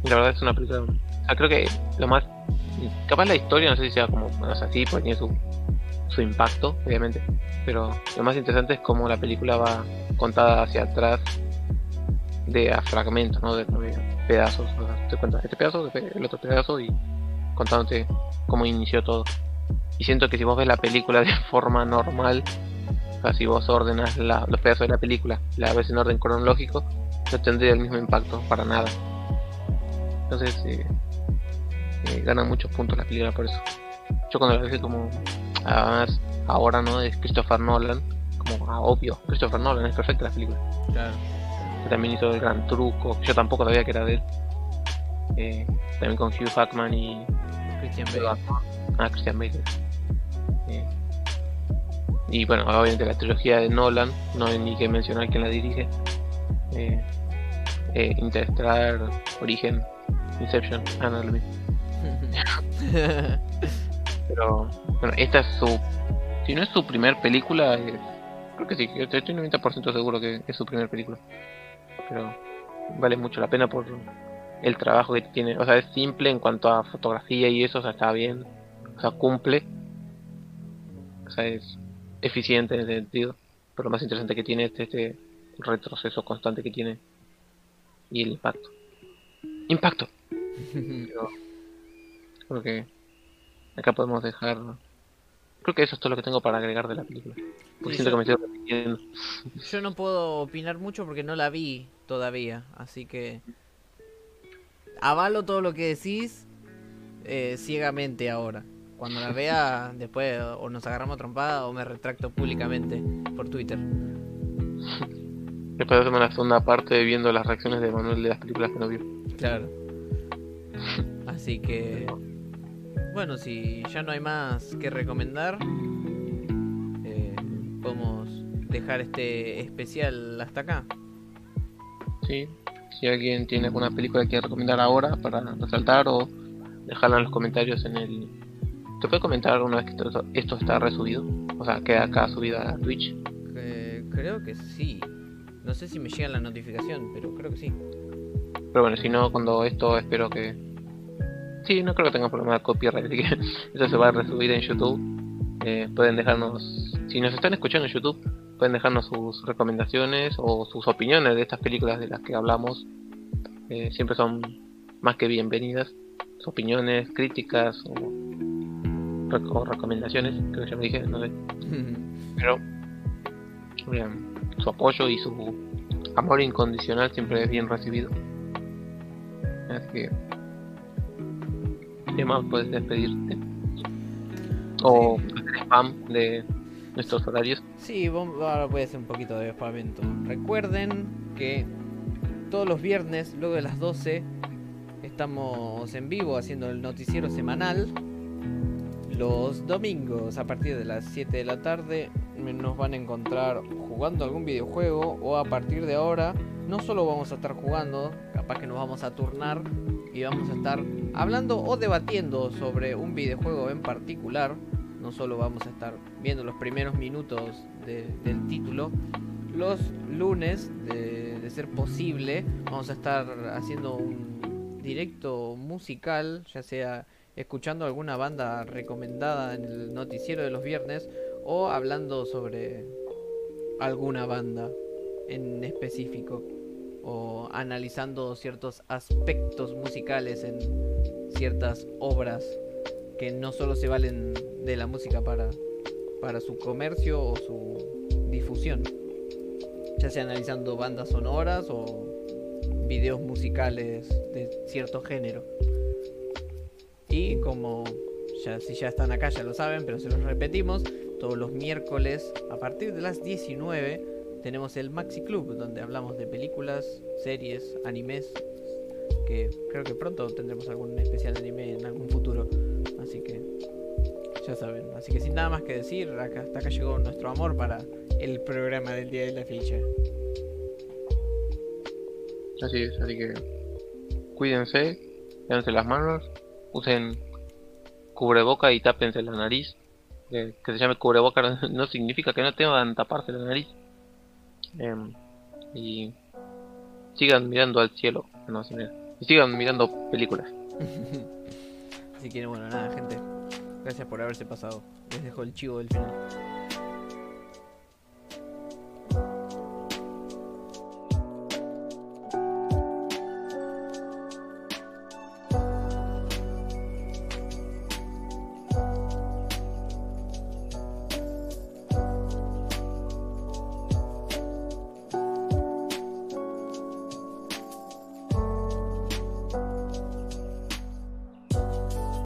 la verdad es una película. creo que lo más. Capaz la historia, no sé si sea como. No sé, así, porque tiene su, su impacto, obviamente. Pero lo más interesante es cómo la película va contada hacia atrás de a fragmentos, ¿no? De, pedazos. te cuentas este pedazo, el otro pedazo y contándote cómo inició todo. Y siento que si vos ves la película de forma normal, o si vos ordenas los pedazos de la película, la ves en orden cronológico, no tendría el mismo impacto para nada. Entonces, eh, eh, ganan muchos puntos la película por eso. Yo cuando la vi como, además, ahora no es Christopher Nolan, como ah, obvio, Christopher Nolan es perfecta la película. Claro. Que también hizo el gran truco, yo tampoco sabía que era de él. Eh, también con Hugh Jackman y Christian Bale. Ah, Christian Bale. Eh, y bueno, obviamente la trilogía de Nolan, no hay ni que mencionar quién la dirige. Eh, eh, Interstellar, Origen, Inception, ah, no, lo mismo. Pero bueno, esta es su. Si no es su primer película, creo que sí, estoy 90% seguro que es su primer película. Pero vale mucho la pena por el trabajo que tiene. O sea, es simple en cuanto a fotografía y eso, o sea, está bien. O sea, cumple. O sea, es eficiente en ese sentido. Pero lo más interesante que tiene es este retroceso constante que tiene y el impacto. Impacto. creo que acá podemos dejar. Creo que eso es todo lo que tengo para agregar de la película. Yo no puedo opinar mucho porque no la vi todavía, así que avalo todo lo que decís eh, ciegamente ahora. Cuando la vea, después o nos agarramos trompada o me retracto públicamente por Twitter. Después hacemos la segunda parte viendo las reacciones de Manuel de las películas que no vio. Claro. Así que. Bueno, si ya no hay más que recomendar, eh, podemos dejar este especial hasta acá. Sí, si alguien tiene alguna película que recomendar ahora para resaltar o dejarla en los comentarios en el ¿Te puede comentar alguna vez que esto, está resubido? O sea, queda acá subida a Twitch. creo que sí. No sé si me llega la notificación, pero creo que sí. Pero bueno, si no, cuando esto espero que... Sí, no creo que tenga problema de copyright, así que eso se va a resubir en YouTube. Eh, pueden dejarnos... Si nos están escuchando en YouTube, pueden dejarnos sus recomendaciones o sus opiniones de estas películas de las que hablamos. Eh, siempre son más que bienvenidas. Sus opiniones, críticas o o recomendaciones, creo que ya lo dije, no sé. Pero su apoyo y su amor incondicional siempre es bien recibido. Así que, ¿qué más puedes despedirte? O hacer spam de nuestros horarios. Sí, ahora voy a hacer un poquito de spamento. Recuerden que todos los viernes, luego de las 12, estamos en vivo haciendo el noticiero semanal los domingos a partir de las 7 de la tarde nos van a encontrar jugando algún videojuego o a partir de ahora no solo vamos a estar jugando, capaz que nos vamos a turnar y vamos a estar hablando o debatiendo sobre un videojuego en particular. No solo vamos a estar viendo los primeros minutos del título. Los lunes, de, ser posible, vamos a estar haciendo un directo musical, ya sea escuchando alguna banda recomendada en el noticiero de los viernes o hablando sobre alguna banda en específico o analizando ciertos aspectos musicales en ciertas obras que no solo se valen de la música para, para su comercio o su difusión. ya sea analizando bandas sonoras o videos musicales de cierto género. Y como ya, si ya están acá ya lo saben, pero se los repetimos, todos los miércoles a partir de las 19 tenemos el Maxi Club, donde hablamos de películas, series, animes, que creo que pronto tendremos algún especial anime en algún futuro. Así que ya saben. Así que sin nada más que decir, acá, hasta acá llegó nuestro amor para el programa del día de la ficha. Así es, así que cuídense, lávense las manos, usen cubreboca y tápense la nariz. Que, se llame cubreboca no significa que no tengan taparse la nariz. Em, y sigan mirando al cielo. No, y sigan mirando películas. Así que bueno, nada, gente. Gracias por haberse pasado. Les dejo el chivo del final.